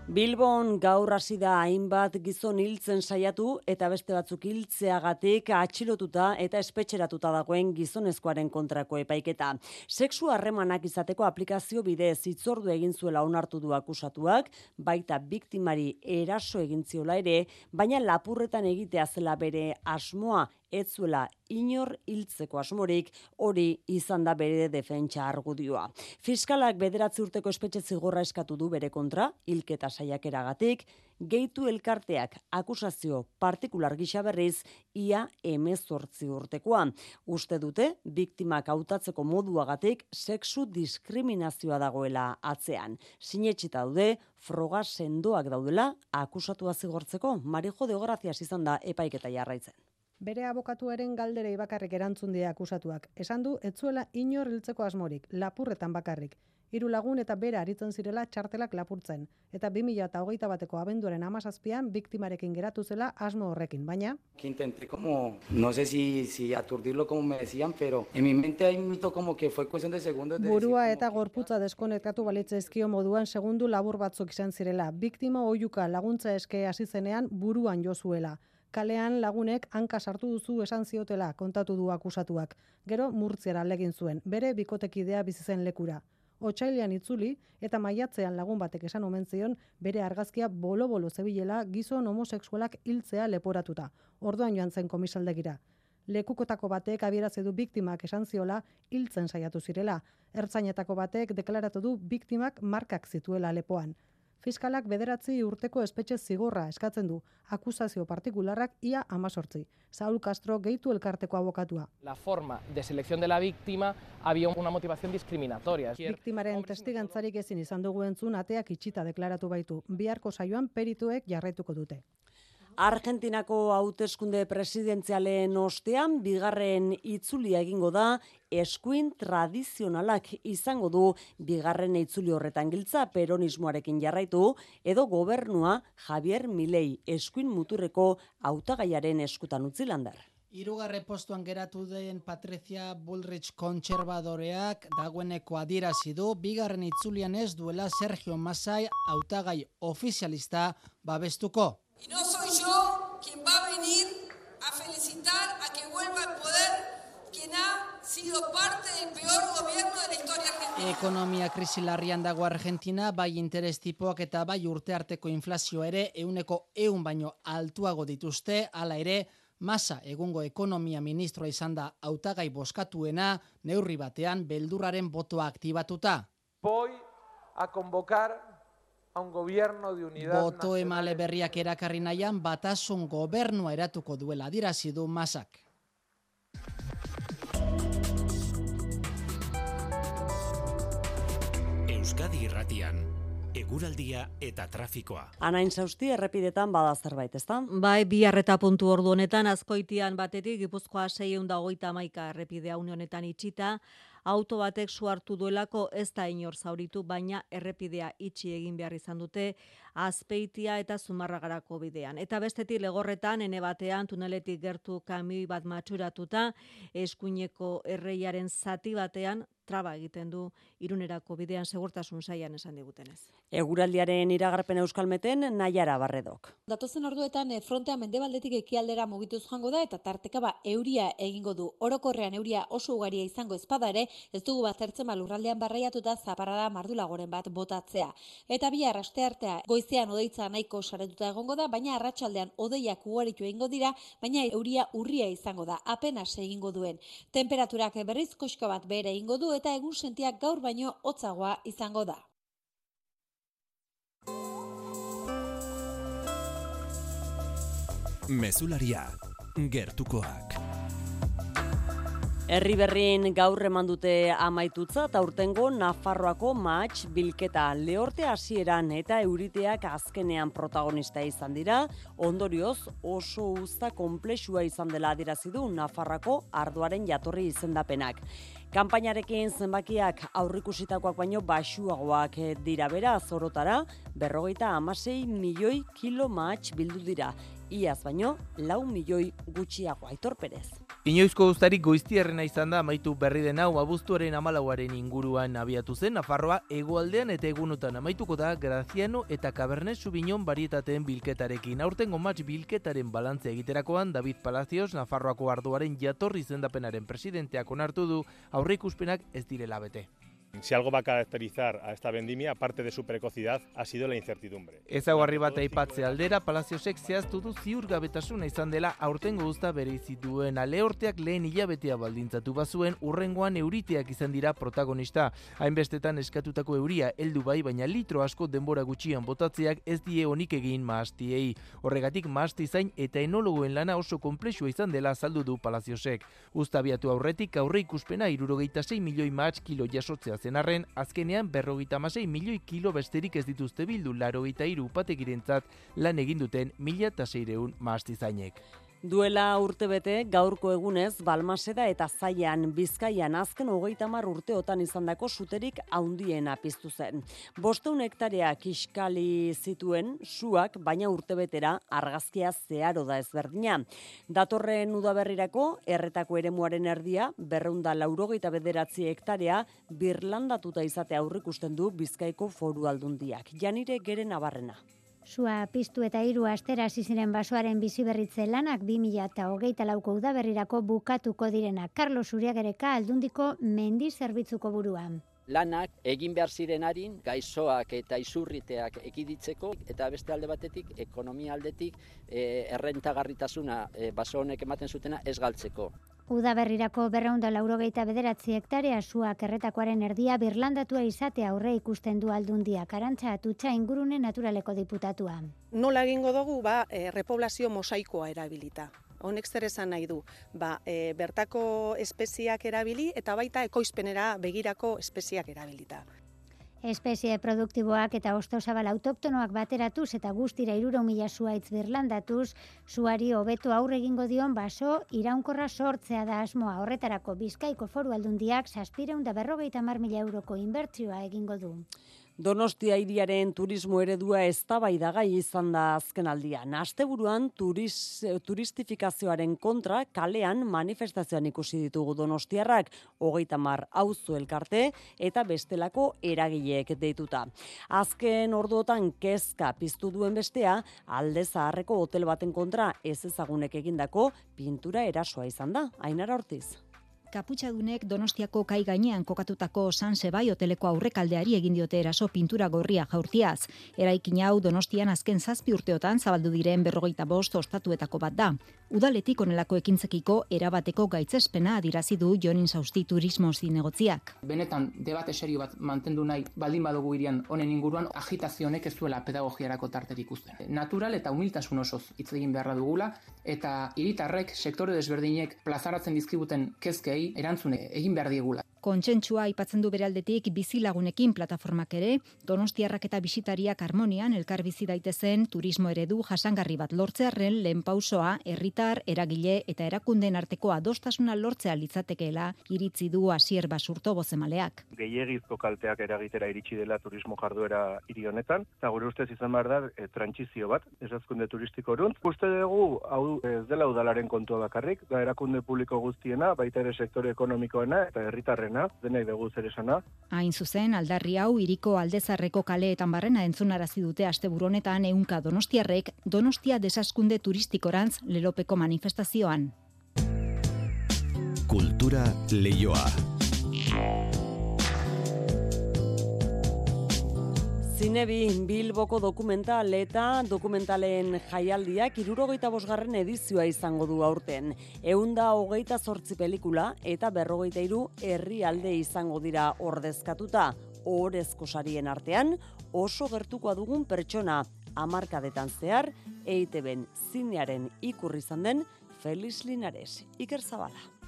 Bilbon gaur hasi da hainbat gizon hiltzen saiatu eta beste batzuk hiltzeagatik atxilotuta eta espetxeratuta dagoen gizonezkoaren kontrako epaiketa. Sexu harremanak izateko aplikazio bidez hitzordu egin zuela onartu du akusatuak, baita biktimari eraso egin ziola ere, baina lapurretan egitea zela bere asmoa ez zuela inor hiltzeko asmorik hori izan da bere defentsa argudioa. Fiskalak bederatzi urteko espetxe zigorra eskatu du bere kontra, hilketa saiakeragatik, gehitu elkarteak akusazio partikular gisa berriz ia emezortzi urtekoa. Uste dute, biktimak hautatzeko moduagatik sexu diskriminazioa dagoela atzean. Sinetxita daude, froga sendoak daudela akusatua zigortzeko, marijo de izan da epaiketa jarraitzen. Bere abokatuaren galderei bakarrik erantzun die akusatuak. Esan du etzuela inor hiltzeko asmorik, lapurretan bakarrik. Hiru lagun eta bera aritzen zirela txartelak lapurtzen. Eta 2008 bateko abenduaren amazazpian biktimarekin geratu zela asmo horrekin, baina... Intenté como, no sé si, si aturdirlo como me decían, pero en mi mente hay mito como que fue cuestión de segundos... De Burua eta gorputza deskonetkatu balitze ezkio moduan segundu labur batzuk izan zirela. Biktima oiuka laguntza eske hasi zenean buruan jozuela kalean lagunek hanka sartu duzu esan ziotela kontatu du akusatuak. Gero murtziara legin zuen, bere bikotekidea bizi zen lekura. Otsailean itzuli eta maiatzean lagun batek esan omen zion bere argazkia bolo-bolo zebilela gizon homosexualak hiltzea leporatuta. Orduan joan zen komisaldegira. Lekukotako batek abieraze du biktimak esan ziola hiltzen saiatu zirela. Ertzainetako batek deklaratu du biktimak markak zituela lepoan fiskalak bederatzi urteko espetxe zigorra eskatzen du, akusazio partikularrak ia amazortzi. Saul Castro gehitu elkarteko abokatua. La forma de selección de la víctima había una motivación discriminatoria. Biktimaren testigantzarik ezin izan dugu entzun ateak itxita deklaratu baitu. Biharko saioan perituek jarraituko dute. Argentinako hauteskunde presidenzialen ostean bigarren itzulia egingo da eskuin tradizionalak izango du bigarren itzuli horretan giltza peronismoarekin jarraitu edo gobernua Javier Milei eskuin muturreko hautagaiaren eskutan utzi landar. Irugarre postuan geratu den Patricia Bullrich kontserbadoreak dagoeneko adierazi du bigarren itzulian ez duela Sergio Masai hautagai ofizialista babestuko. Y no soy yo quien va a venir a felicitar a que vuelva al poder quien ha sido parte del peor gobierno de la historia argentina. Ekonomia krisi larrian dago Argentina, bai interes tipoak eta bai urte arteko inflazio ere euneko eun baino altuago dituzte, hala ere, masa egungo ekonomia ministroa izan da hautagai boskatuena, neurri batean beldurraren botoa aktibatuta. Voy a convocar a un gobierno de unidad Boto emale berriak erakarri nahian batasun gobernua eratuko duela dirazi du masak. Euskadi Irratian eguraldia eta trafikoa. Anain zausti errepidetan bada zerbait, ezta? Bai, bi arreta puntu ordu honetan azkoitian batetik Gipuzkoa 631 errepidea une honetan itxita, auto batek su hartu duelako ez da inor zauritu, baina errepidea itxi egin behar izan dute azpeitia eta zumarragarako bidean. Eta bestetik legorretan, ene batean, tuneletik gertu kamioi bat matxuratuta, eskuineko erreiaren zati batean, traba egiten du irunerako bidean segurtasun saian esan digutenez. Eguraldiaren iragarpen euskalmeten nahiara barredok. Datozen orduetan eh, frontea mendebaldetik ekialdera mugituz joango da eta tarteka ba euria egingo du. Orokorrean euria oso ugaria izango ezpada ere, ez dugu baztertzen ba lurraldean barraiatuta zaparrada mardulagoren bat botatzea. Eta bi arraste artea goizean odeitza nahiko saretuta egongo da, baina arratsaldean odeiak ugaritu egingo dira, baina euria urria izango da, apenas egingo duen. Temperaturak berriz koxko bat bere egingo du eta egun sentiak gaur baino hotzagoa izango da. Mesularia, gertukoak. Herri berrin gaur eman dute amaitutza eta urtengo Nafarroako match bilketa lehorte hasieran eta euriteak azkenean protagonista izan dira, ondorioz oso usta konplexua izan dela adierazi du Nafarroako arduaren jatorri izendapenak. Kanpainarekin zenbakiak aurrikusitakoak baino basuagoak dira bera zorotara, berrogeita amasei milioi kilo match bildu dira. Iaz baino, lau milioi gutxiago aitor perez. Inoizko ustarik goiztierrena izan da amaitu berri den hau abuztuaren amalauaren inguruan abiatu zen Nafarroa egoaldean eta egunotan amaituko da Graziano eta Cabernet Sauvignon barietateen bilketarekin. Aurten gomatz bilketaren balantze egiterakoan David Palacios Nafarroako arduaren jatorri zendapenaren presidenteak onartu du aurreikuspenak ez direla bete. Si algo va a caracterizar a esta vendimia, aparte de su precocidad, ha sido la incertidumbre. Ez aguarri bat aipatze aldera, Palaziosek zehaztu du ziurgabetasuna izan dela aurtengo guzta bere izituen aleorteak lehen hilabetea baldintzatu bazuen urrengoan euriteak izan dira protagonista. Hainbestetan eskatutako euria heldu bai, baina litro asko denbora gutxian botatzeak ez die honik egin maastiei. Horregatik maasti zain eta enologoen lana oso komplexua izan dela azaldu du Palaziosek. Uztabiatu aurretik aurre ikuspena irurogeita 6 milioi maatz kilo jasotzea zen arren, azkenean berrogeita masei milioi kilo besterik ez dituzte bildu larogeita iru upategirentzat lan egin duten mila eta seireun maastizainek. Duela urte bete, gaurko egunez, Balmaseda eta Zaian Bizkaian azken hogeita mar urteotan izandako suterik haundiena piztu zen. Bosteun hektarea kiskali zituen suak, baina urtebetera argazkia zeharo da ezberdina. Datorren udaberrirako, erretako eremuaren erdia, berreunda laurogeita bederatzi hektarea, birlandatuta izate aurrikusten du Bizkaiko foru aldundiak. Janire gere nabarrena. Sua piztu eta hiru astera hasi ziren basoaren biziberritze lanak 20hogeita lauko udaberrirako bukatuko direnak. Carlos Uriagereka aldundiko mendi zerbitzuko buruan lanak egin behar zirenarin gaizoak eta izurriteak ekiditzeko eta beste alde batetik ekonomia aldetik e, errentagarritasuna e, baso honek ematen zutena ez galtzeko. Uda berrirako berraunda laurogeita bederatzi hektarea suak erretakoaren erdia birlandatua izatea aurre ikusten du aldundia karantza atutxa ingurune naturaleko diputatua. Nola egingo dugu ba, e, repoblazio mosaikoa erabilita honek zer esan nahi du? Ba, e, bertako espeziak erabili eta baita ekoizpenera begirako espeziak erabilita. Espezie produktiboak eta ostosabal autoktonoak bateratuz eta guztira iruro mila zuaitz birlandatuz, zuari hobeto aurre egingo dion baso iraunkorra sortzea da asmoa horretarako bizkaiko foru aldundiak saspireun da berrogeita mar mila euroko inbertzioa egingo du. Donostia hiriaren turismo eredua eztabaidagai izan da azken aldian. Asteburuan turis, turistifikazioaren kontra kalean manifestazioan ikusi ditugu Donostiarrak hogeita mar auzo elkarte eta bestelako eragileek deituta. Azken orduotan kezka piztu duen bestea alde zaharreko hotel baten kontra ez ezagunek egindako pintura erasoa izan da. Ainara Ortiz kaputxadunek Donostiako kai gainean kokatutako San Sebai hoteleko aurrekaldeari egin diote eraso pintura gorria jaurtiaz. Eraikin hau Donostian azken zazpi urteotan zabaldu diren berrogeita bost ostatuetako bat da. Udaletik onelako ekintzekiko erabateko gaitzespena adirazi du Jonin Sausti Turismo zinegotziak. Benetan debate serio bat mantendu nahi baldin badugu irian honen inguruan agitazio honek ez duela pedagogiarako tarterik uzten. Natural eta humiltasun osoz hitz egin beharra dugula eta hiritarrek sektore desberdinek plazaratzen dizkibuten kezkei erantzune egin behar diegula. Kontsentsua aipatzen du beraldetik bizilagunekin plataformak ere, Donostiarrak eta bisitariak harmonian elkar bizi daitezen turismo eredu jasangarri bat lortzearren lehen pausoa herritar, eragile eta erakunden arteko adostasuna lortzea litzatekeela iritzi du hasier basurto bozemaleak. Gehiegizko kalteak eragitera iritsi dela turismo jarduera hiri honetan, eta gure ustez izan behar da e, trantsizio bat, esazkunde turistiko erunt. Uste dugu, hau ez dela udalaren kontua bakarrik, da erakunde publiko guztiena, baita ere sektore ekonomikoena eta herritarren dena, denei dugu zer esana. Hain zuzen, aldarri hau, iriko aldezarreko kaleetan barrena entzunarazi dute asteburu honetan ehunka donostiarrek, donostia desaskunde turistikorantz lelopeko manifestazioan. Kultura leioa. Zinebi Bilboko dokumental eta dokumentalen jaialdiak irurogeita bosgarren edizioa izango du aurten. Eunda hogeita zortzi pelikula eta berrogeita iru herri alde izango dira ordezkatuta. Orezko sarien artean oso gertukoa dugun pertsona amarkadetan zehar EITB-en zinearen ikurri izan den Feliz Linares. Iker Zabala.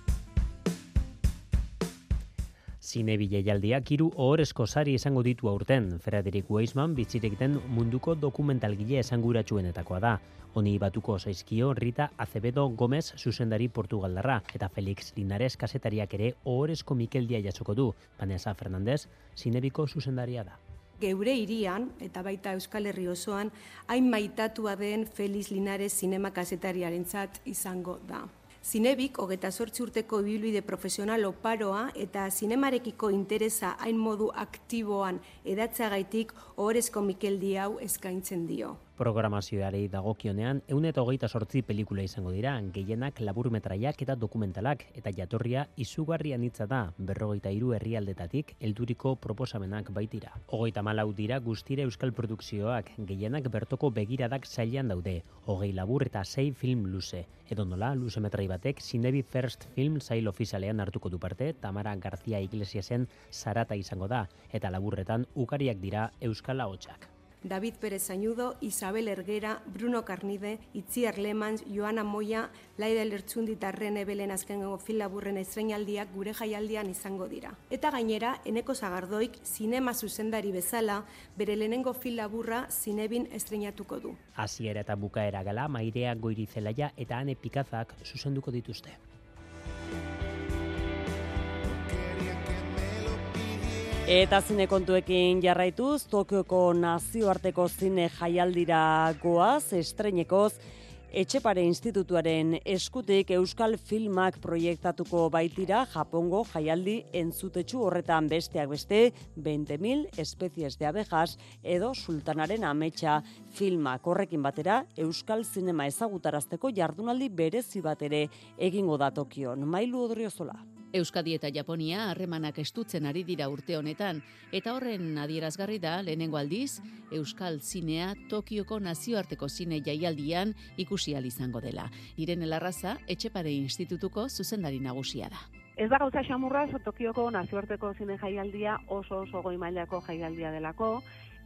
Zine bileialdiak hiru ohorezko sari izango ditu aurten. Frederick Weisman bitzirekten munduko dokumentalgile esanguratsuenetakoa da. Honi batuko zaizkio Rita Acevedo Gomez zuzendari Portugaldarra eta Felix Linares kasetariak ere ohorezko Mikeldia jasoko du. Vanessa Fernandez zinebiko zuzendaria da geure irian, eta baita Euskal Herri osoan, hain maitatua den Feliz Linares zinema kasetariaren izango da. Zinebik, hogeta sortzi urteko ibilbide profesional oparoa eta zinemarekiko interesa hain modu aktiboan edatzagaitik ohorezko Mikel hau eskaintzen dio programazioari dagokionean, eun eta hogeita sortzi pelikula izango dira, gehienak laburmetraiak eta dokumentalak, eta jatorria izugarrian hitza da, berrogeita hiru herrialdetatik elduriko proposamenak baitira. Hogeita malau dira guztire euskal produkzioak, gehienak bertoko begiradak zailan daude, hogei labur eta sei film luze. Edo nola, luze metrai batek, Sinebi First Film zail ofizialean hartuko du parte, Tamara García Iglesiasen zarata izango da, eta laburretan ukariak dira euskal haotxak. David Pérez Añudo, Isabel Erguera, Bruno Carnide, Itziar Lemans, Joana Moya, Laida Lertzundi eta Rene Belen azkengo fil laburren estreinaldiak gure jaialdian izango dira. Eta gainera, Eneko Zagardoik zinema zuzendari bezala, bere lehenengo fil laburra zinebin estreinatuko du. Hasiera eta bukaera gala, mairea goirizelaia eta ane pikazak zuzenduko dituzte. Eta zine kontuekin jarraituz, Tokioko nazioarteko zine jaialdira goaz, estreinekoz, Etxepare Institutuaren eskutik Euskal Filmak proiektatuko baitira Japongo jaialdi entzutetsu horretan besteak beste 20.000 espezies de abejas edo sultanaren ametsa filmak horrekin batera Euskal Zinema ezagutarazteko jardunaldi berezi bat ere egingo da Tokion. Mailu Odriozola. Euskadi eta Japonia harremanak estutzen ari dira urte honetan, eta horren adierazgarri da lehenengo aldiz, Euskal Zinea Tokioko nazioarteko zine jaialdian ikusi izango dela. Irene Larraza, Etxepare Institutuko zuzendari nagusia da. Ez da gauza xamurra, Tokioko nazioarteko zine jaialdia oso oso goi mailako jaialdia delako,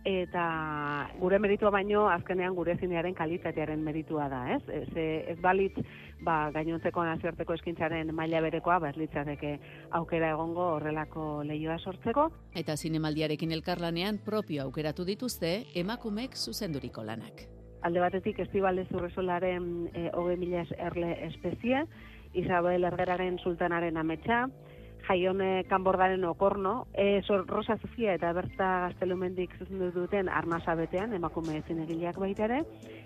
eta gure meritua baino azkenean gure zinearen kalitatearen meritua da, ez? Ez, ez balitz, ba, gainontzeko nazioarteko eskintzaren maila berekoa, ba, ez litzateke aukera egongo horrelako lehioa sortzeko. Eta zinemaldiarekin elkarlanean propio aukeratu dituzte emakumek zuzenduriko lanak. Alde batetik, Estibale Zurresolaren e, hoge mila erle espezie, Isabel Ergeraren sultanaren ametsa, jaione kanbordaren okorno, e, Rosa Sofia eta Berta Gaztelumendik zuzendu duten arnasa betean, emakume ezin egileak baita ere,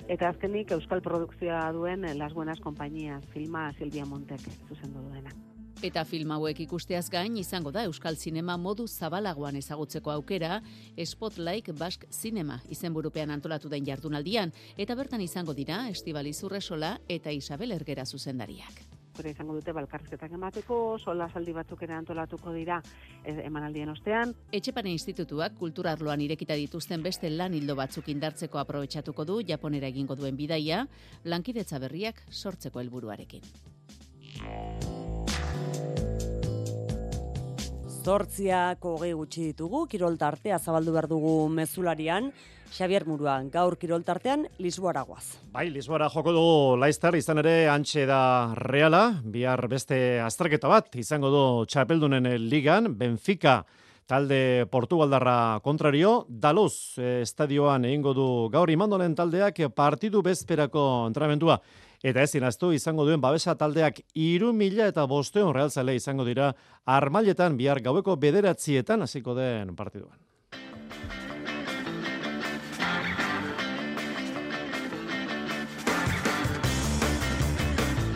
eta azkenik Euskal Produkzioa duen Las Buenas Compañías, filma Silvia Montek zuzendu duena. Eta film hauek ikusteaz gain izango da Euskal Zinema modu zabalagoan ezagutzeko aukera Spotlight Basque Cinema izenburupean antolatu den jardunaldian eta bertan izango dira Estibaliz Urresola eta Isabel Ergera zuzendariak aukera izango dute balkarrizketak emateko, sola saldi batzuk ere antolatuko dira emanaldien ostean. Etxepane Institutuak kulturarloan irekita dituzten beste lan hildo batzuk indartzeko aprobetsatuko du Japonera egingo duen bidaia, lankidetza berriak sortzeko helburuarekin. Zortziak hogei gutxi ditugu, kirol tartea zabaldu behar dugu mezularian, Xavier Murua, gaur kiroltartean Lisboara guaz. Bai, Lisboara joko dugu Laizter, izan ere antxe da reala, bihar beste azterketa bat, izango du txapeldunen ligan, Benfica, talde Portugaldarra kontrario, Daluz eh, estadioan egingo du gaur imandolen taldeak partidu bezperako entrenamentua. Eta ez inaztu izango duen babesa taldeak iru mila eta bosteon realzale izango dira armailetan bihar gaueko bederatzietan hasiko den partiduan.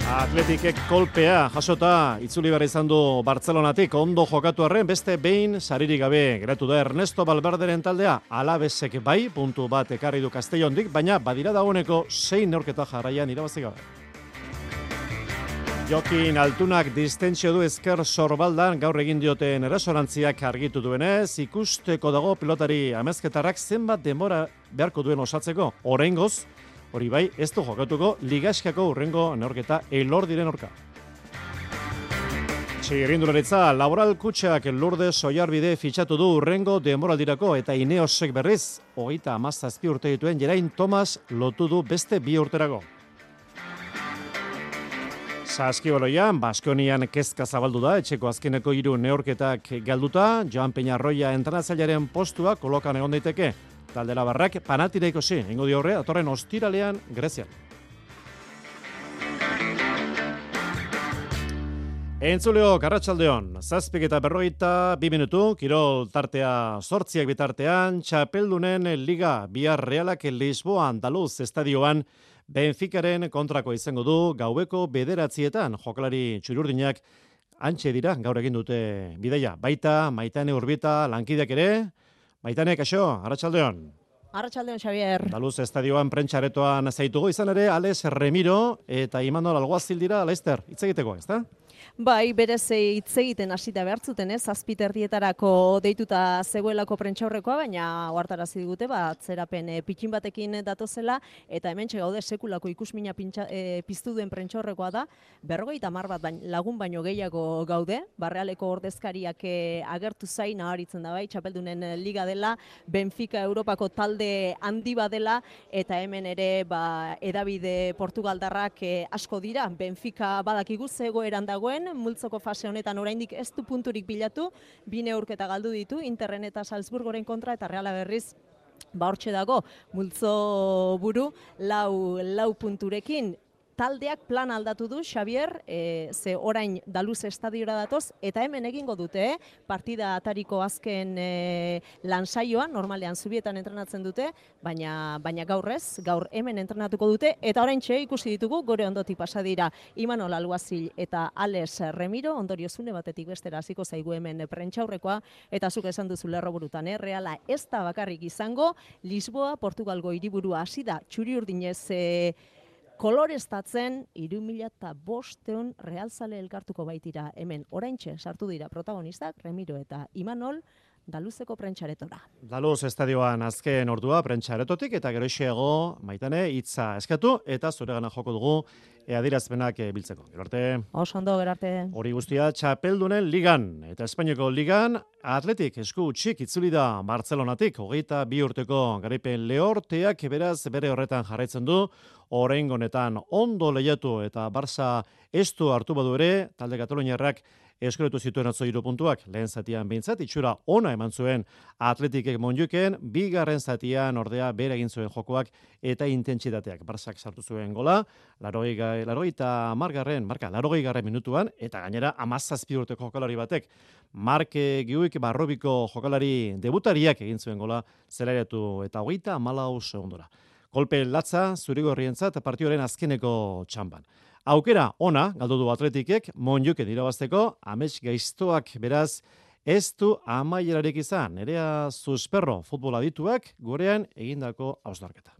Atletikek kolpea jasota itzuli behar izan du Bartzelonatik ondo jokatu arren beste behin saririk gabe geratu da Ernesto Balberderen taldea alabesek bai puntu bat ekarri du Castellondik baina badira dagoeneko zein neurketa jarraian irabazi gabe. Jokin altunak distentsio du ezker sorbaldan gaur egin dioten erasonantziak argitu duenez, ikusteko dago pilotari amezketarrak zenbat denbora beharko duen osatzeko. Oraingoz, Hori bai, ez du jokatuko ligaskako urrengo neorketa elor diren orka. Txigirindularitza, laboral kutxak lurde soiarbide fitxatu du urrengo demoraldirako eta ineosek berriz, hogeita amazazpi urte dituen Jerain Thomas lotu du beste bi urterago. Saskiboloian, Baskonian kezka zabaldu da, etxeko azkeneko hiru neorketak galduta, Joan Peñarroia entranatzailaren postua kolokan egon daiteke taldera barrak panatira ikosi, ingo di horre, atorren ostiralean Grezian. Entzuleo, Karratxaldeon, zazpik eta berrogeita, bi minutu, kirol tartea sortziak bitartean, txapeldunen liga bihar realak Lisboa Andaluz estadioan, Benficaren kontrako izango du, gaueko bederatzietan, jokalari txururdinak, antxe dira, gaur egin dute bidaia. Baita, maitane urbita, lankideak ere, Maitane, kaixo, Arratxaldeon. Arratxaldeon, Xavier. Daluz estadioan prentxaretoan zaitugu izan ere, Alex Remiro eta Imanol Alguazil dira, Leister, hitz egiteko, ez da? Bai, berez hitz egiten hasita behartzuten, ez? Azpiterdietarako deituta zegoelako prentxaurrekoa, baina ohartarazi digute ba atzerapen e, pitxin batekin datozela eta hementxe gaude sekulako ikusmina pintxa, e, piztu duen prentxaurrekoa da. 50 bat bain, lagun baino gehiago gaude. Barrealeko ordezkariak e, agertu zain aharitzen da bai, Txapeldunen liga dela, Benfica Europako talde handi badela eta hemen ere ba edabide Portugaldarrak e, asko dira. Benfica badakigu zegoeran dagoen multzoko fase honetan oraindik ez du punturik bilatu, bine aurketa galdu ditu, Interren eta Salzburgoren kontra eta Reala berriz ba hortxe dago, multzo buru, lau, lau punturekin, taldeak plan aldatu du Xavier, e, ze orain Daluz estadiora datoz eta hemen egingo dute, eh? partida atariko azken e, lansaioan, normalean zubietan entrenatzen dute, baina baina gaur ez, gaur hemen entrenatuko dute eta orain txe ikusi ditugu gore ondoti pasa dira Imanol Alguazil eta Alex Remiro, ondorio zune batetik bestera hasiko zaigu hemen prentxaurrekoa eta zuk esan duzu lerro burutan, eh? reala ez da bakarrik izango, Lisboa, Portugalgo hiriburua hasi da, txuri urdinez e, koloreztatzen iru mila eta bosteon realzale elkartuko baitira. Hemen oraintxe sartu dira protagonistak, Remiro eta Imanol, Daluzeko prentxaretora. Daluz estadioan azken ordua prentxaretotik eta gero maitane hitza eskatu eta zuregana joko dugu adirazpenak e, biltzeko. Gero arte. Oso ondo, gero arte. Hori guztia txapeldunen ligan eta Espainiako ligan atletik esku utxik itzuli da Barcelonatik hogeita bi urteko garaipen lehorteak beraz bere horretan jarraitzen du orain honetan ondo lehiatu eta Barça estu hartu badu ere talde Kataluniarrak eskuretu zituen atzo hiru puntuak, lehen zatian behintzat, itxura ona eman zuen atletikek monjuken, bigarren zatian ordea bere egin zuen jokoak eta intentsitateak. Barzak sartu zuen gola, larogei, larogei eta margarren, marka, larogei garren minutuan, eta gainera amazazpi urteko jokalari batek, marke giuik barrobiko jokalari debutariak egin zuen gola, zelaretu eta hogeita amalau segundora. Kolpe latza, zurigorrientzat, partioaren azkeneko txamban. Aukera ona, galdu du atletikek, monjuke dirabazteko, amets gaiztoak beraz, ez du amaierarik izan, nerea susperro futbola dituak, gorean egindako hausdarketa.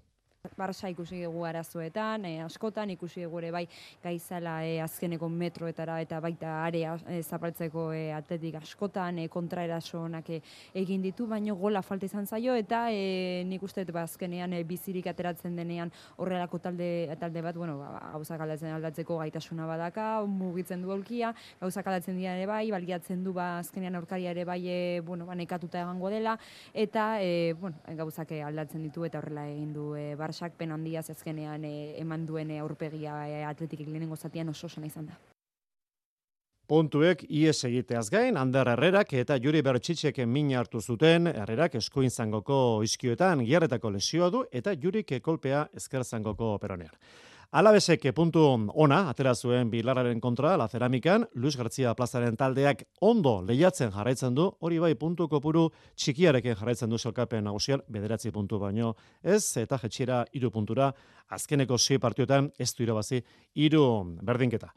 Barça ikusi dugu arazoetan, e, askotan ikusi dugu ere bai gaizala e, azkeneko metroetara eta baita area e, zapaltzeko e, atletik askotan e, kontraerasonak e, egin ditu, baino gola falta izan zaio eta e, nik uste ba, azkenean e, bizirik ateratzen denean horrelako talde talde bat, bueno, ba, gauzak aldatzen aldatzeko gaitasuna badaka, mugitzen du aulkia, gauzak aldatzen dira ere bai, baliatzen du ba, azkenean aurkaria ere bai, e, bueno, ba, nekatuta egango dela, eta e, bueno, gauzak aldatzen ditu eta horrela egin du e, Barsak pen handia azkenean e, eman duen e, aurpegia e, atletikik lehenengo zatian oso sana izan da. Puntuek ies egiteaz gain, Ander Herrerak eta Juri Bertxitxek min hartu zuten, Herrerak eskuin zangoko izkioetan giarretako lesioa du eta Jurik kolpea ezker zangoko peronean. Alabesek puntu ona, atera zuen bilararen kontra, la ceramikan, Luis García plazaren taldeak ondo lehiatzen jarraitzen du, hori bai puntu kopuru txikiarekin jarraitzen du zelkapen nagusian, bederatzi puntu baino, ez, eta jetxira iru puntura, azkeneko sei partioetan, ez du irabazi, iru berdinketa.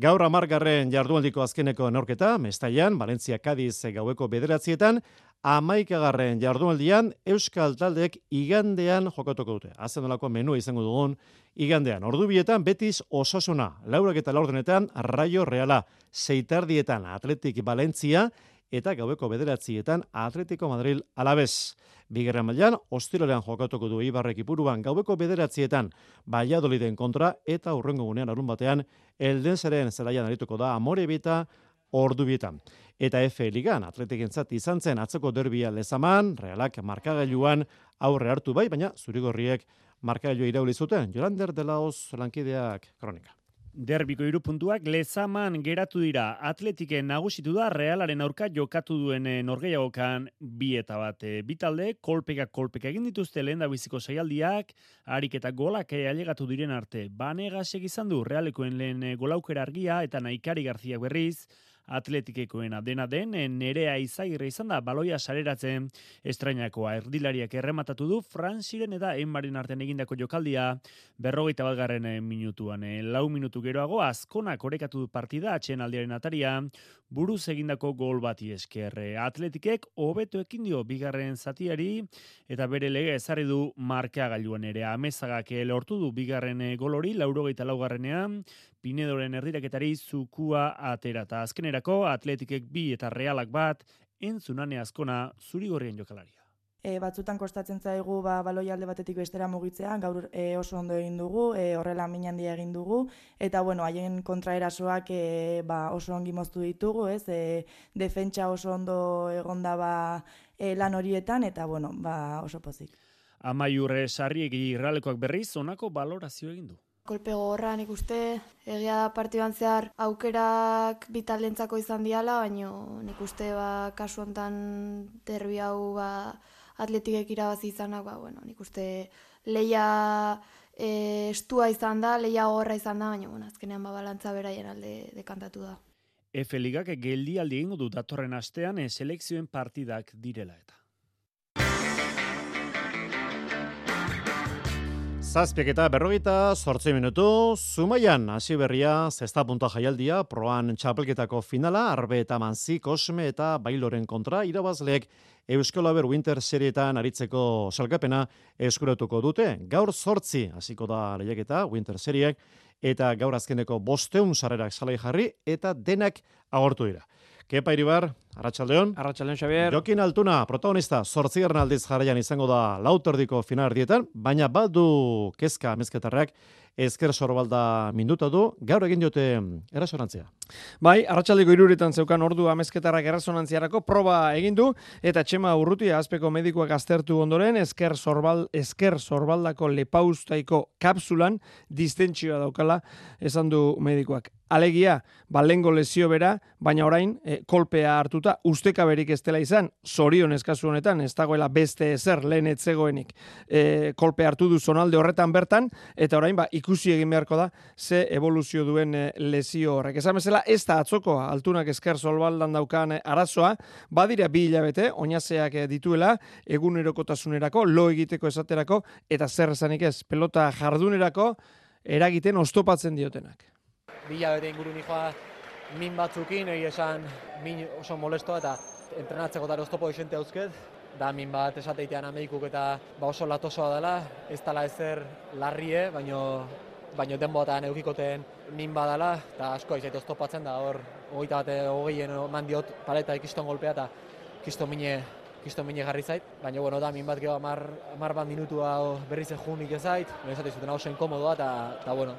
Gaur amargarren jardualdiko azkeneko neorketa, Mestaian, Valentzia Kadiz gaueko bederatzietan, amaikagarren jardunaldian Euskal Taldeek igandean jokatuko dute. Azen dolako menua izango dugun igandean. Ordubietan Betis Osasuna, laurak eta laurdenetan Raio Reala, seitardietan Atletik Valentzia eta gaueko bederatzietan Atletico Madrid Alabez. Bigarren mailan ostiralean jokatuko du Ibarrek ipuruan gaueko bederatzietan Valladoliden kontra eta urrengo gunean arun batean Eldenseren zelaian arituko da Amore Bita ordubietan. Eta F Ligan atletikentzat izan zen atzeko derbia lezaman, realak markagailuan aurre hartu bai, baina zurigorriek markagailua irauli zuten. Jolander de Laos lankideak kronika. Derbiko irupuntuak lezaman geratu dira. Atletiken nagusitu da realaren aurka jokatu duen eh, norgeiagokan bi eta bat. Eh, Bitalde, kolpeka kolpeka egin dituzte lehen da biziko saialdiak, harik eta golak ailegatu diren arte. Banegasek izan du realekoen lehen eh, golaukera argia eta naikari garziak berriz, atletikekoena dena den, nerea izagirre izan da baloia sareratzen estrainakoa erdilariak errematatu du Frantziren eta enbarin artean egindako jokaldia berrogeita bat garren eh, minutuan. Eh, lau minutu geroago, azkonak orekatu du partida atxen aldiaren ataria, buruz egindako gol bati esker. Eh, atletikek hobeto ekin dio bigarren zatiari eta bere lege ezarri du markea gailuan ere. Amezagak lortu du bigarren gol hori, laurogeita laugarrenean, Pinedoren erdiraketari zukua atera. Eta azkenerako atletikek bi eta realak bat, entzunane azkona zurigorrien jokalaria. E, batzutan kostatzen zaigu ba, baloi alde batetik bestera mugitzea, gaur e, oso ondo egin dugu, e, horrela min handia egin dugu, eta bueno, haien kontraerasoak e, ba, oso ongi moztu ditugu, ez, e, defentsa oso ondo egonda ba, e, lan horietan, eta bueno, ba, oso pozik. Amaiurre sarriegi irralekoak berriz, onako balorazio egin du. Kolpe gogorra nik uste, egia da partioan zehar aukerak bitalentzako izan diala, baina nik uste ba, kasu hontan derbi hau ba, atletikek irabazi izanak, ba, bueno, nik uste leia e, estua izan da, leia gogorra izan da, baina bueno, azkenean ba, balantza beraien alde dekantatu da. Efe Ligak geldi aldi du datorren astean e, selekzioen partidak direla eta. Zazpiek eta berrogeita sortzi minutu, Zumaian hasi berria zesta punta jaialdia, proan txapelketako finala, arbe eta manzi, kosme eta bailoren kontra, irabazleek Euskal Aber Winter serietan aritzeko salgapena eskuratuko dute. Gaur sortzi hasiko da lehiaketa Winter seriek, eta gaur azkeneko bosteun sarrerak salai jarri, eta denak agortu dira. Kepa Iribar, Arratxaldeon. Arratxaldeon, Xavier. Jokin Altuna, protagonista, sortzigarren aldiz jarraian izango da lauterdiko finardietan, baina badu kezka mezketarrak, ezker sorbalda minduta du, gaur egin diote erasonantzia. Bai, arratsaldeko iruretan zeukan ordu amezketarrak erasonantziarako proba egin du, eta txema urrutia azpeko medikoak aztertu ondoren, ezker, sorbal, ezker sorbaldako lepaustaiko kapsulan distentsioa daukala, esan du medikoak. Alegia, balengo lesio bera, baina orain, e, kolpea hartuta, usteka berik ez dela izan, zorion eskazu honetan, ez dagoela beste ezer, lehen etzegoenik, e, kolpe hartu du zonalde horretan bertan, eta orain, ba, ikusi egin beharko da, ze evoluzio duen e, lesio horrek. Esan bezala, ez da atzokoa, altunak esker solbaldan daukan arazoa, badira bi hilabete, oinazeak dituela, egunerokotasunerako, lo egiteko esaterako, eta zer esanik ez, pelota jardunerako, eragiten ostopatzen diotenak. Bila bete inguru nijoa min batzukin, egi esan min oso molestoa eta entrenatzeko eta oztopo esente hauzket, da min bat esateitean ameikuk eta ba oso latosoa dela, ez dela ezer larrie, baino baino denboatan eukikoten min badala, eta asko izaitu oztopatzen da. Hor, hogeita bate hogeien eman diot paleta ikiston golpea eta kiston mine kiston mine jarri zait, baina bueno, da min bat geho amar, amar bat minutua berriz ejunik ez zuten oso inkomodoa eta bueno,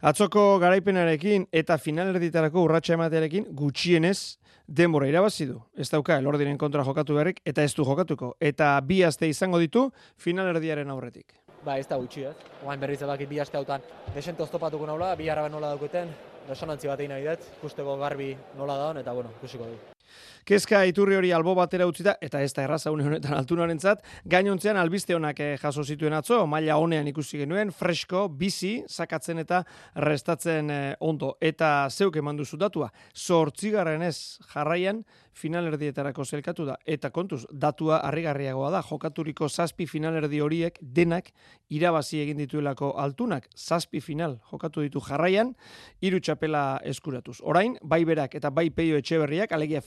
Atzoko garaipenarekin eta finalerditarako urratsa ematearekin gutxienez denbora irabazi du. Ez dauka elordiren kontra jokatu berrik eta ez du jokatuko. Eta bi aste izango ditu finalerdiaren aurretik. Ba, ez da gutxi, ez. Oain berriz ebakit bi aste hautan. Desente oztopatuko naula, bi harraben nola dauketen, resonantzi bat egin nahi dut, ikusteko garbi nola daun, eta bueno, ikusiko du. Kezka iturri hori albo batera utzita, eta ez da erraza honetan altunaren zat, gainontzean albiste honak eh, jaso zituen atzo, maila honean ikusi genuen, fresko, bizi, sakatzen eta restatzen eh, ondo. Eta zeuk eman duzu datua, sortzigarren ez jarraian, finalerdietarako zelkatu da. Eta kontuz, datua harrigarriagoa da, jokaturiko zazpi finalerdi horiek denak irabazi egin dituelako altunak, zazpi final jokatu ditu jarraian, hiru txapela eskuratuz. Orain, bai berak eta bai peio etxeberriak, alegia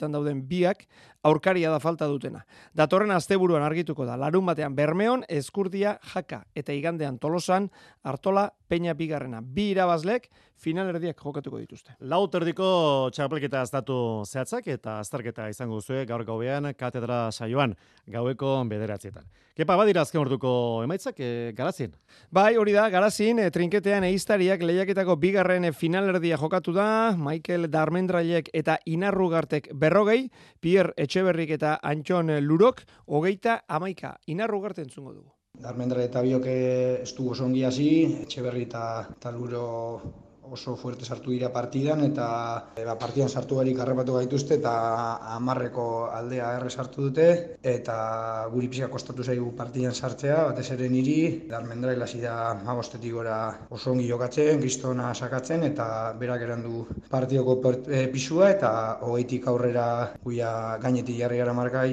finalerdietan dauden biak, aurkaria da falta dutena. Datorren asteburuan argituko da, larun batean Bermeon, Eskurdia, Jaka, eta igandean Tolosan, Artola, Peña Bigarrena. Bi irabazlek, finalerdiak jokatuko dituzte. Lau terdiko txapelketa aztatu zehatzak eta azterketa izango zuen gaur gauean katedra saioan gaueko bederatzietan. Kepa badira azken orduko emaitzak e, garazien? Bai, hori da, garazin, e, trinketean eiztariak lehiaketako bigarren finalerdia jokatu da, Michael Darmendrailek eta Inarrugartek berrogei, Pierre Etxeberrik eta Antxon Lurok, hogeita amaika. Inarrugarte entzungo dugu. Darmendra eta bioke ez du oso ongi hasi, Etxeberri eta Luro oso fuerte sartu dira partidan eta e, ba, partidan sartu barik harrapatu gaituzte eta amarreko aldea erre sartu dute eta guri pixka kostatu zaigu partidan sartzea, batez ere niri darmendra hilasi da magostetik gora oso ongi jokatzen, kristona sakatzen eta berak erandu partioko e, pisua eta hogeitik aurrera guia gainetik jarri gara marka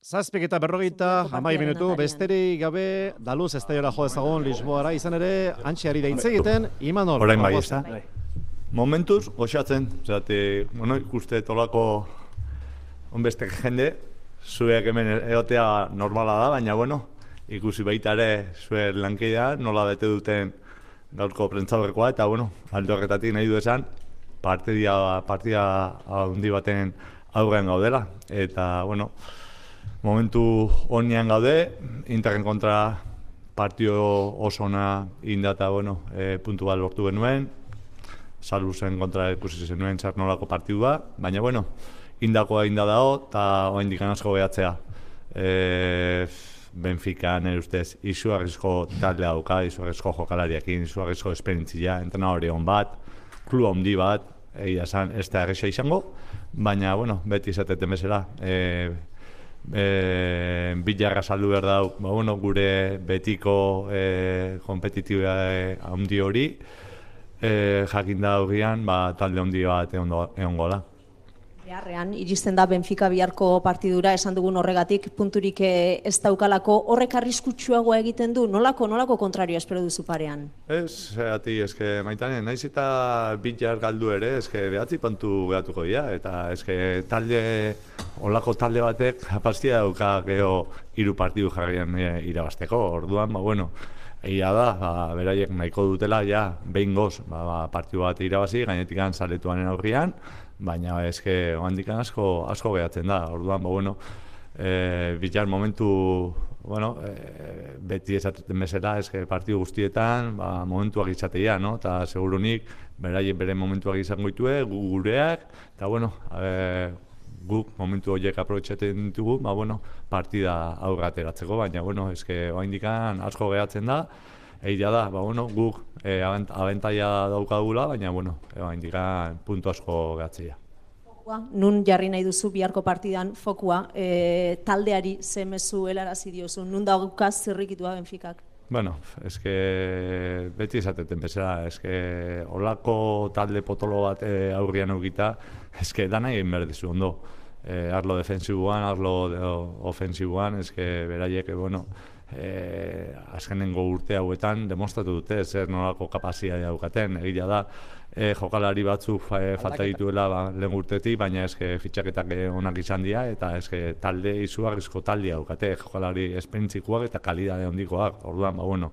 Zazpik eta berrogeita, amai minutu, besteri gabe, daluz ez da jo ezagun Lisboara, izan ere, antxiari deitze egiten, Imanol. Horain bai, ez da. Momentuz, goxatzen, zate, bueno, ikuste tolako onbeste jende, zuek hemen egotea normala da, baina bueno, ikusi baita ere zuek lankeia, nola bete duten gaurko prentzaurekoa, eta bueno, aldo horretatik nahi du esan, partida, partida handi baten aurrean gaudela, eta bueno, momentu honean gaude, Interren kontra partio oso ona inda eta bueno, e, puntu bat lortu genuen, Salusen kontra ikusi zenuen txarnolako partidua, baina bueno, indakoa inda dago eta dikan asko behatzea. E, Benfica, nire ustez, izu arrizko talde dauka, izu arrizko jokalariakin, izu arrizko esperintzia, entena hori hon bat, klu handi bat, egia esan, ez da izango, baina, bueno, beti izateten bezala, e, e, bilarra saldu behar dau, ba, bueno, gure betiko e, kompetitiba e, handi hori, e, jakin da ba, talde handi bat egon gola. Beharrean, iristen da Benfica biharko partidura esan dugun horregatik punturik eh, ez daukalako horrek arriskutsuagoa egiten du nolako nolako kontrario espero duzu parean Ez, ati, eske maitane, naiz eta bitar galdu ere, eske behatzi puntu gehatuko dira eta eske talde olako talde batek apastia dauka geho hiru partidu jarrian e, irabasteko. Orduan, ba bueno, Egia da, ba, beraiek nahiko dutela, ja, behin goz, ba, ba, partiu bat irabazi, gainetik saretuanen aurrian, baina eske oandik asko, asko gehatzen da, orduan, ba, bueno, e, bitar momentu, bueno, e, beti esateten bezala, eske partidu guztietan, ba, momentuak izatea, no? eta segurunik, beraiek bere momentuak izango ditue, gureak, eta bueno, e, guk momentu horiek aprobetxaten ditugu, ba, bueno, partida aurra ateratzeko, baina, bueno, eske oaindikan asko gehatzen da, Egia da, ba, bueno, guk e, abentaia daukagula, baina, bueno, e, oaindikan puntu asko gehatzea nun jarri nahi duzu biharko partidan fokua, e, taldeari zemezu helarazi diozu, nun daukaz zirrikitua Benficak? Bueno, eske beti esateten bezala, eske olako talde potolo bat e, aurrian augita, eske dana egin behar dizu ondo. E, arlo defensibuan, arlo de, ofensibuan, eske beraiek, bueno, e, azkenengo urte hauetan demostratu dute zer nolako kapazia daukaten, egia da, e, jokalari batzuk e, falta dituela ba, lehen urtetik, baina eske fitxaketak onak izan dira, eta eske talde izugarrizko taldea daukate, jokalari espentzikoak eta kalidade handikoak, orduan, ba, bueno,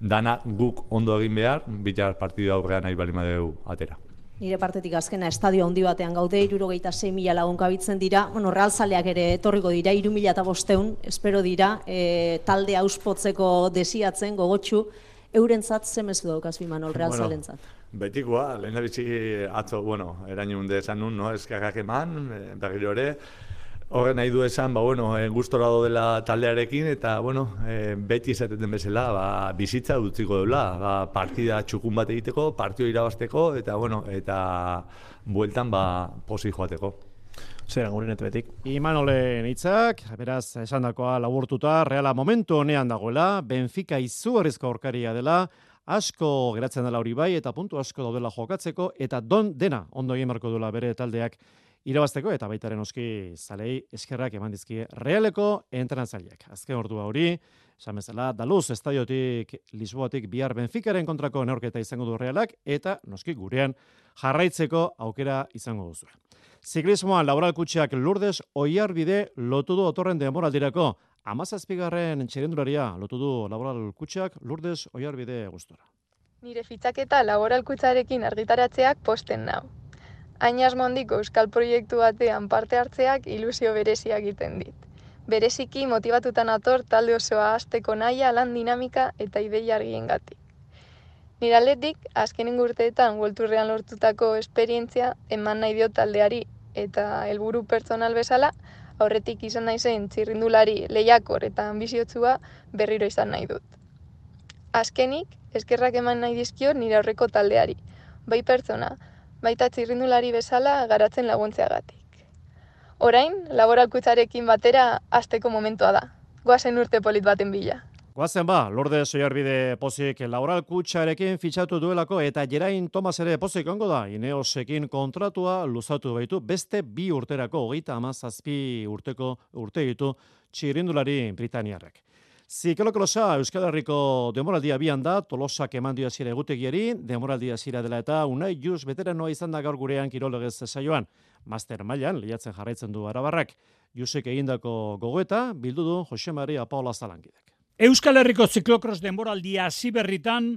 dana guk ondo egin behar, bitar partidu aurrean nahi balima dugu atera. Nire partetik azkena estadio handi batean gaude, irurogeita 6 mila lagun kabitzen dira, bueno, realzaleak ere etorriko dira, iru mila eta bosteun, espero dira, e, talde auspotzeko desiatzen, gogotxu, eurentzat zemezu daukaz bimanol, realzalentzat. Bueno, betikoa, lehen da atzo, bueno, erain hunde esan nun, no, eskagak eman, e, berriro ere, Horren nahi du esan, ba, bueno, e, gustora dela taldearekin, eta, bueno, e, beti izaten bezala, ba, bizitza dutziko dela, ba, partida txukun bat egiteko, partio irabazteko, eta, bueno, eta bueltan, ba, posi joateko. Zer, gurin betik. Imanolen hitzak, beraz, esan dakoa laburtuta, reala momentu honean dagoela, Benfica izugarrizko aurkaria dela, asko geratzen dela hori bai, eta puntu asko daudela jokatzeko, eta don dena ondo egin marko duela bere taldeak irabazteko eta baitaren oski zalei eskerrak eman dizkie realeko entrenatzaileak. Azken ordua hori, esan bezala, daluz estadiotik Lisboatik bihar Benficaren kontrako neorketa izango du realak eta noski gurean jarraitzeko aukera izango duzu. Ziklismoan laboral kutsiak lurdez oiar bide lotu du otorren demoraldirako. Amazazpigarren txerendularia lotu du laboral kutsiak lurdez oiar bide gustora. Nire fitzaketa laboral kutsarekin argitaratzeak posten nau. Ainaz mondiko euskal proiektu batean parte hartzeak ilusio berezia egiten dit. Bereziki motivatutan ator talde osoa azteko naia lan dinamika eta ideia argien gati. Niraletik, azkenen gurteetan guelturrean lortutako esperientzia eman nahi dio taldeari eta helburu pertsonal bezala, aurretik izan naizen txirrindulari lehiakor eta ambiziotzua berriro izan nahi dut. Azkenik, eskerrak eman nahi dizkio nire aurreko taldeari, bai pertsona, baita txirrindulari bezala garatzen laguntzeagatik. Orain, laboralkutzarekin batera azteko momentua da. Goazen urte polit baten bila. Goazen ba, Lorde Soiarbide pozik laboral kutsarekin fitxatu duelako eta Jerain Tomas ere pozik ongo da. Ineosekin kontratua luzatu baitu beste bi urterako hogeita amazazpi urteko urte ditu txirindulari Britaniarrek. Zikelokolosa Euskal Herriko demoraldia bian da, tolosak eman dio zira egutegiari, demoraldia zira dela eta unai juz noa izan da gaur gurean kirolegez saioan. Master mailan lehiatzen jarraitzen du arabarrak. Jusek egindako gogoeta, bildu du Jose Maria Paula Zalangidek. Euskal Herriko ziklokros denboraldia ziberritan,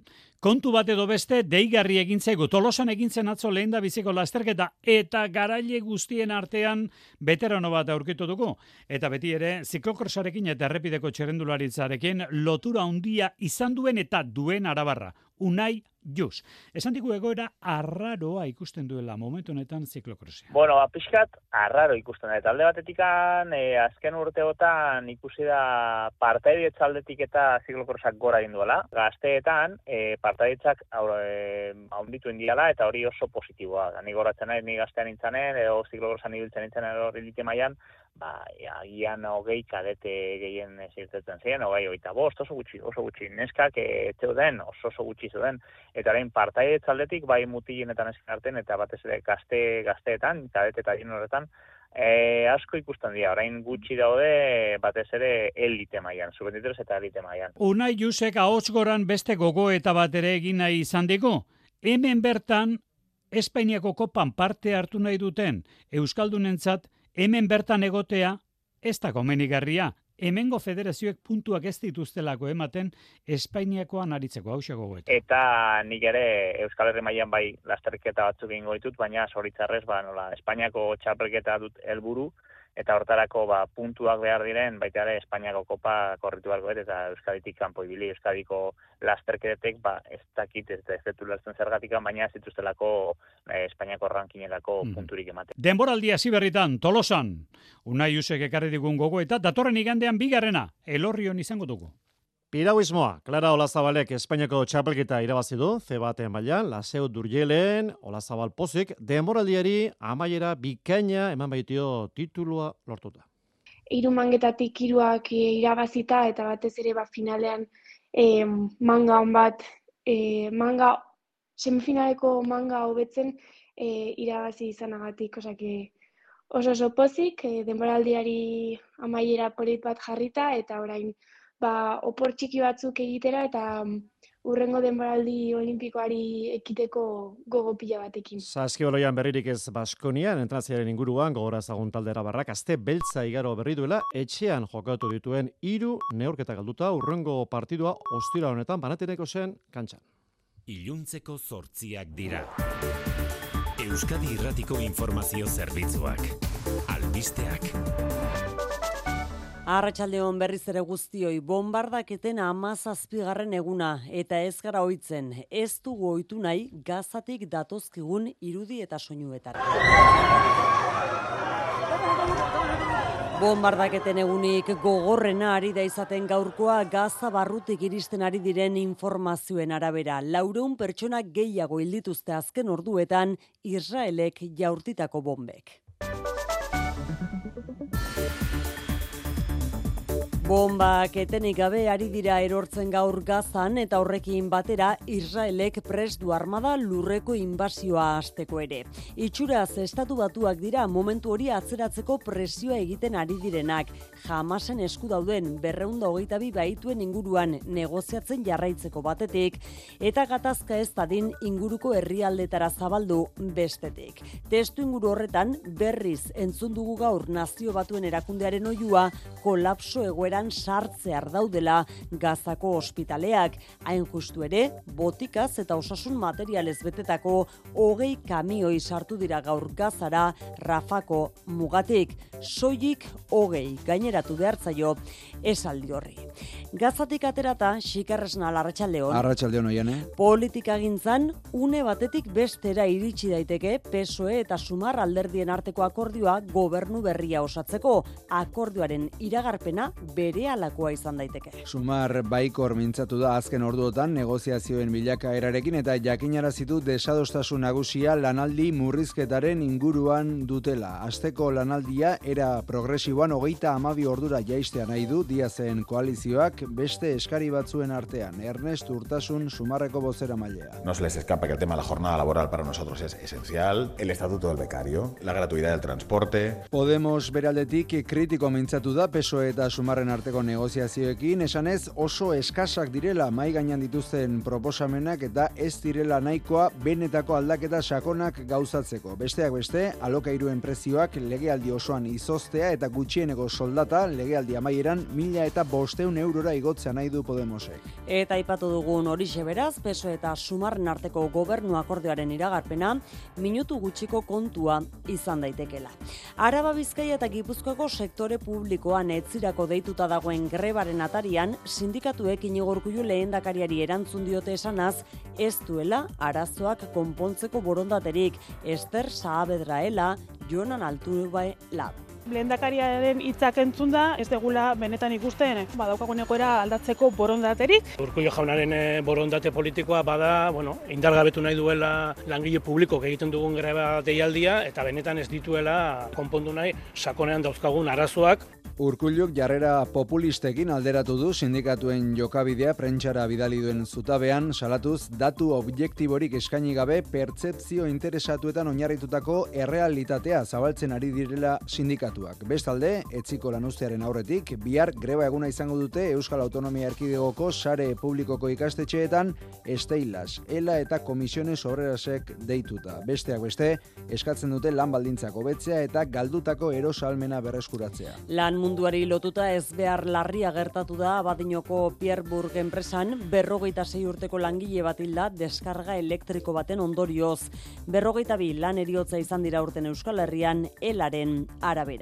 kontu bat edo beste, deigarri egintzeko, tolosan egintzen atzo lehen da biziko lasterketa, eta garaile guztien artean veterano bat aurkitu dugu. Eta beti ere, ziklokrosarekin eta errepideko txerendularitzarekin lotura handia izan duen eta duen arabarra. Unai Jus. Esan digu egoera arraroa ikusten duela momentu honetan ziklokrosia. Bueno, ba, pixkat arraro ikusten da. Talde batetikan, e, azken urteotan ikusi da partaidietza aldetik eta ziklokrosak gora egin duela. Gazteetan, e, partaidetzak e, haunditu indiala eta hori oso positiboa. Ni goratzen nahi, ni gaztean nintzanen, edo ziklokrosan ibiltzen nintzanen hori maian, ba, agian hogei kadete gehien zirtetzen ziren, hogei oita bost, oso gutxi, oso gutxi, neskak e, den, oso oso gutxi zuden, eta orain partai aldetik bai mutilenetan eskarten, eta batez ere gazte, gazteetan, kadete eta horretan, e, asko ikusten dira, orain gutxi daude batez ere elite mailan, subentitros eta elite mailan. Unai Jusek ahots goran beste gogo eta bat ere egin nahi izan digu, hemen bertan, Espainiako kopan parte hartu nahi duten Euskaldunentzat hemen bertan egotea ez da komenigarria hemengo federazioek puntuak ez dituztelako ematen Espainiakoan aritzeko hau gogoet. Eta nik ere Euskal Herri mailan bai lasterketa batzuk egingo ditut, baina soritzarrez ba nola Espainiako txapelketa dut helburu eta hortarako ba, puntuak behar diren, baita ere Espainiako kopa korritu barko eta Euskaditik kanpo ibili, Euskadiko lasterketetek, ba, ez dakit ez da ez detu zergatik, baina ez dituztelako eh, Espainiako rankinelako mm. punturik ematen. Denboraldi hasi berritan, tolosan, unai usek ekarri digun gogo eta datorren igandean bigarrena, elorrion izango dugu. Pirauismoa, Clara Olazabalek Espainiako txapelketa irabazi du, ze batean baila, Laseo Durjelen, Olazabal Pozik, demoraldiari amaiera bikaina eman baitio titulua lortuta. Hiru mangetatik hiruak eh, irabazita eta batez ere ba finalean e, manga on bat e, manga semifinaleko manga hobetzen e, irabazi izanagatik, osea oso oso pozik, e, denboraldiari amaiera polit bat jarrita eta orain ba, opor txiki batzuk egitera eta mm, urrengo denboraldi olimpikoari ekiteko gogo pila batekin. Zaskibaloian berririk ez Baskonian, entraziaren inguruan, gogora zagun taldera barrak, azte beltza igaro berri duela, etxean jokatu dituen hiru neurketa galduta, urrengo partidua ostira honetan, banateneko zen, kantxan. Iluntzeko zortziak dira. Euskadi Irratiko Informazio Zerbitzuak. Albisteak. Arratxaldeon berriz ere guztioi, bombardaketen amazazpigarren eguna, eta ez gara oitzen, ez dugu oitu nahi gazatik datozkigun irudi eta soinuetara. Bombardaketen egunik gogorrena ari da izaten gaurkoa gaza barrutik iristen ari diren informazioen arabera. Laureun pertsona gehiago hildituzte azken orduetan Israelek jaurtitako bombek. Bombak etenik gabe ari dira erortzen gaur gazan eta horrekin batera Israelek pres du armada lurreko inbasioa hasteko ere. Itxuraz estatu batuak dira momentu hori atzeratzeko presioa egiten ari direnak. Jamasen esku dauden berreunda hogeita bi baituen inguruan negoziatzen jarraitzeko batetik eta gatazka ez dadin inguruko herrialdetara zabaldu bestetik. Testu inguru horretan berriz entzun dugu gaur nazio batuen erakundearen oiua kolapso egoera sartze ardaudela gazako ospitaleak, hain justu ere, botikaz eta osasun materialez betetako hogei kamioi sartu dira gaur gazara rafako mugatik, soilik hogei gaineratu behartzaio esaldi horri. Gazatik aterata, xikarresna larratxaldeon. Arratxaldeon oian, eh? Politika gintzan, une batetik bestera iritsi daiteke PSOE eta Sumar alderdien arteko akordioa gobernu berria osatzeko. Akordioaren iragarpena bere alakoa izan daiteke. Sumar baikor mintzatu da azken orduotan negoziazioen bilaka erarekin eta jakinarazitu desadostasun nagusia lanaldi murrizketaren inguruan dutela. Azteko lanaldia era progresiboan hogeita amabi ordura jaistea nahi du diazen koalizioak beste eskari batzuen artean. Ernest Urtasun Sumarreko bozera mailea. No se les escapa que el tema de la jornada laboral para nosotros es esencial. El estatuto del becario, la gratuidad del transporte. Podemos beraldetik kritiko mintzatu da PSOE eta Sumarren arteko negoziazioekin esanez oso eskasak direla mai gainan dituzten proposamenak eta ez direla nahikoa benetako aldaketa sakonak gauzatzeko. Besteak beste, alokairuen prezioak legealdi osoan izoztea eta gutxieneko soldata legealdi amaieran mila eta bosteun eurora igotzea nahi du Podemosek. Eta ipatu dugun hori beraz, peso eta sumarren arteko gobernu akordioaren iragarpena, minutu gutxiko kontua izan daitekela. Araba Bizkaia eta Gipuzkoako sektore publikoan etzirako deituta dagoen grebaren atarian, sindikatuek inigorkuju lehendakariari erantzun diote esanaz, ez duela arazoak konpontzeko borondaterik, Ester Saabedraela, Jonan Altubai Lab lehendakariaren hitzak entzun da, ez degula benetan ikusten, badaukagun egoera aldatzeko borondaterik. Urkullo jaunaren eh, borondate politikoa bada, bueno, indargabetu nahi duela langile publiko egiten dugun greba deialdia, eta benetan ez dituela konpondu nahi sakonean dauzkagun arazoak. Urkulluk jarrera populistekin alderatu du sindikatuen jokabidea prentsara bidali duen zutabean salatuz datu objektiborik eskaini gabe pertsepzio interesatuetan oinarritutako errealitatea zabaltzen ari direla sindikatu sindikatuak. Bestalde, etziko lanuztearen aurretik, bihar greba eguna izango dute Euskal Autonomia Erkidegoko sare publikoko ikastetxeetan esteilas, ela eta komisiones obrerasek deituta. Besteak beste, eskatzen dute lan baldintzak hobetzea eta galdutako erosalmena berreskuratzea. Lan munduari lotuta ez behar larria gertatu da Abadinoko Pierburg enpresan berrogeita sei urteko langile bat hilda deskarga elektriko baten ondorioz. Berrogeita bi lan eriotza izan dira urten Euskal Herrian elaren arabera.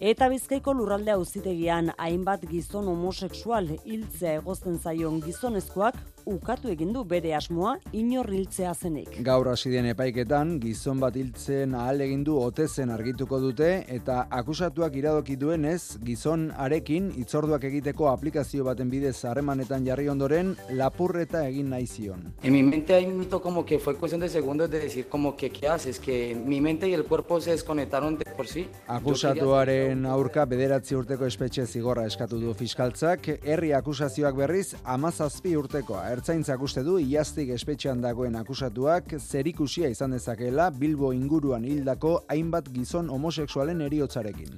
Eta bizkaiko lurralde auzitegian hainbat gizon homosexual hiltzea egozten zaion gizonezkoak ukatu egin du bere asmoa inor hiltzea zenik. Gaur hasi den epaiketan, gizon bat hiltzen ahal egin du otezen argituko dute eta akusatuak iradoki duenez, gizon arekin itzorduak egiteko aplikazio baten bidez harremanetan jarri ondoren lapurreta egin nahi zion. En mi mente hay un mito como que fue cuestión de segundos de decir como que qué haces, que mi mente y el cuerpo se desconectaron de por sí. Akusatuaren aurka bederatzi urteko espetxe zigorra eskatu du fiskaltzak, herri akusazioak berriz amazazpi urtekoa. Ertzaintzak uste du iaztik espetxean dagoen akusatuak zerikusia izan dezakela Bilbo inguruan hildako hainbat gizon homosexualen eriotzarekin.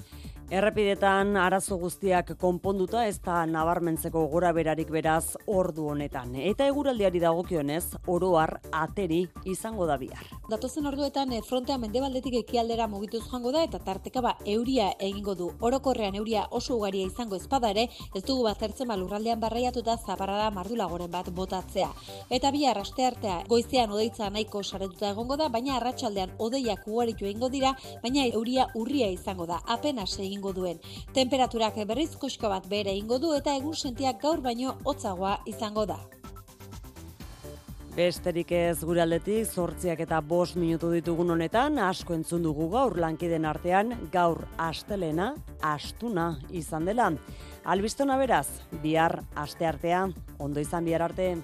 Errepidetan arazo guztiak konponduta ez da nabarmentzeko gora berarik beraz ordu honetan. Eta eguraldiari dagokionez, oroar ateri izango da bihar. Datozen orduetan eh, frontea mendebaldetik ekialdera mugituz joango da eta tarteka ba euria egingo du. Orokorrean euria oso ugaria izango ezpada ere, ez dugu baztertzen ba lurraldean barraiatuta zaparrada mardulagoren bat botatzea. Eta bihar aste artea goizean odeitza nahiko saretuta egongo da, baina arratsaldean odeiak ugaritu egingo dira, baina euria urria izango da, apenas egingo duen. Temperaturak berriz koxko bat bere egingo du eta egun sentiak gaur baino hotzagoa izango da. Besterik ez gure aldetik, zortziak eta bost minutu ditugun honetan, asko entzun dugu gaur lankiden artean, gaur astelena, astuna izan dela. Albistona beraz, bihar aste artea, ondo izan bihar arte.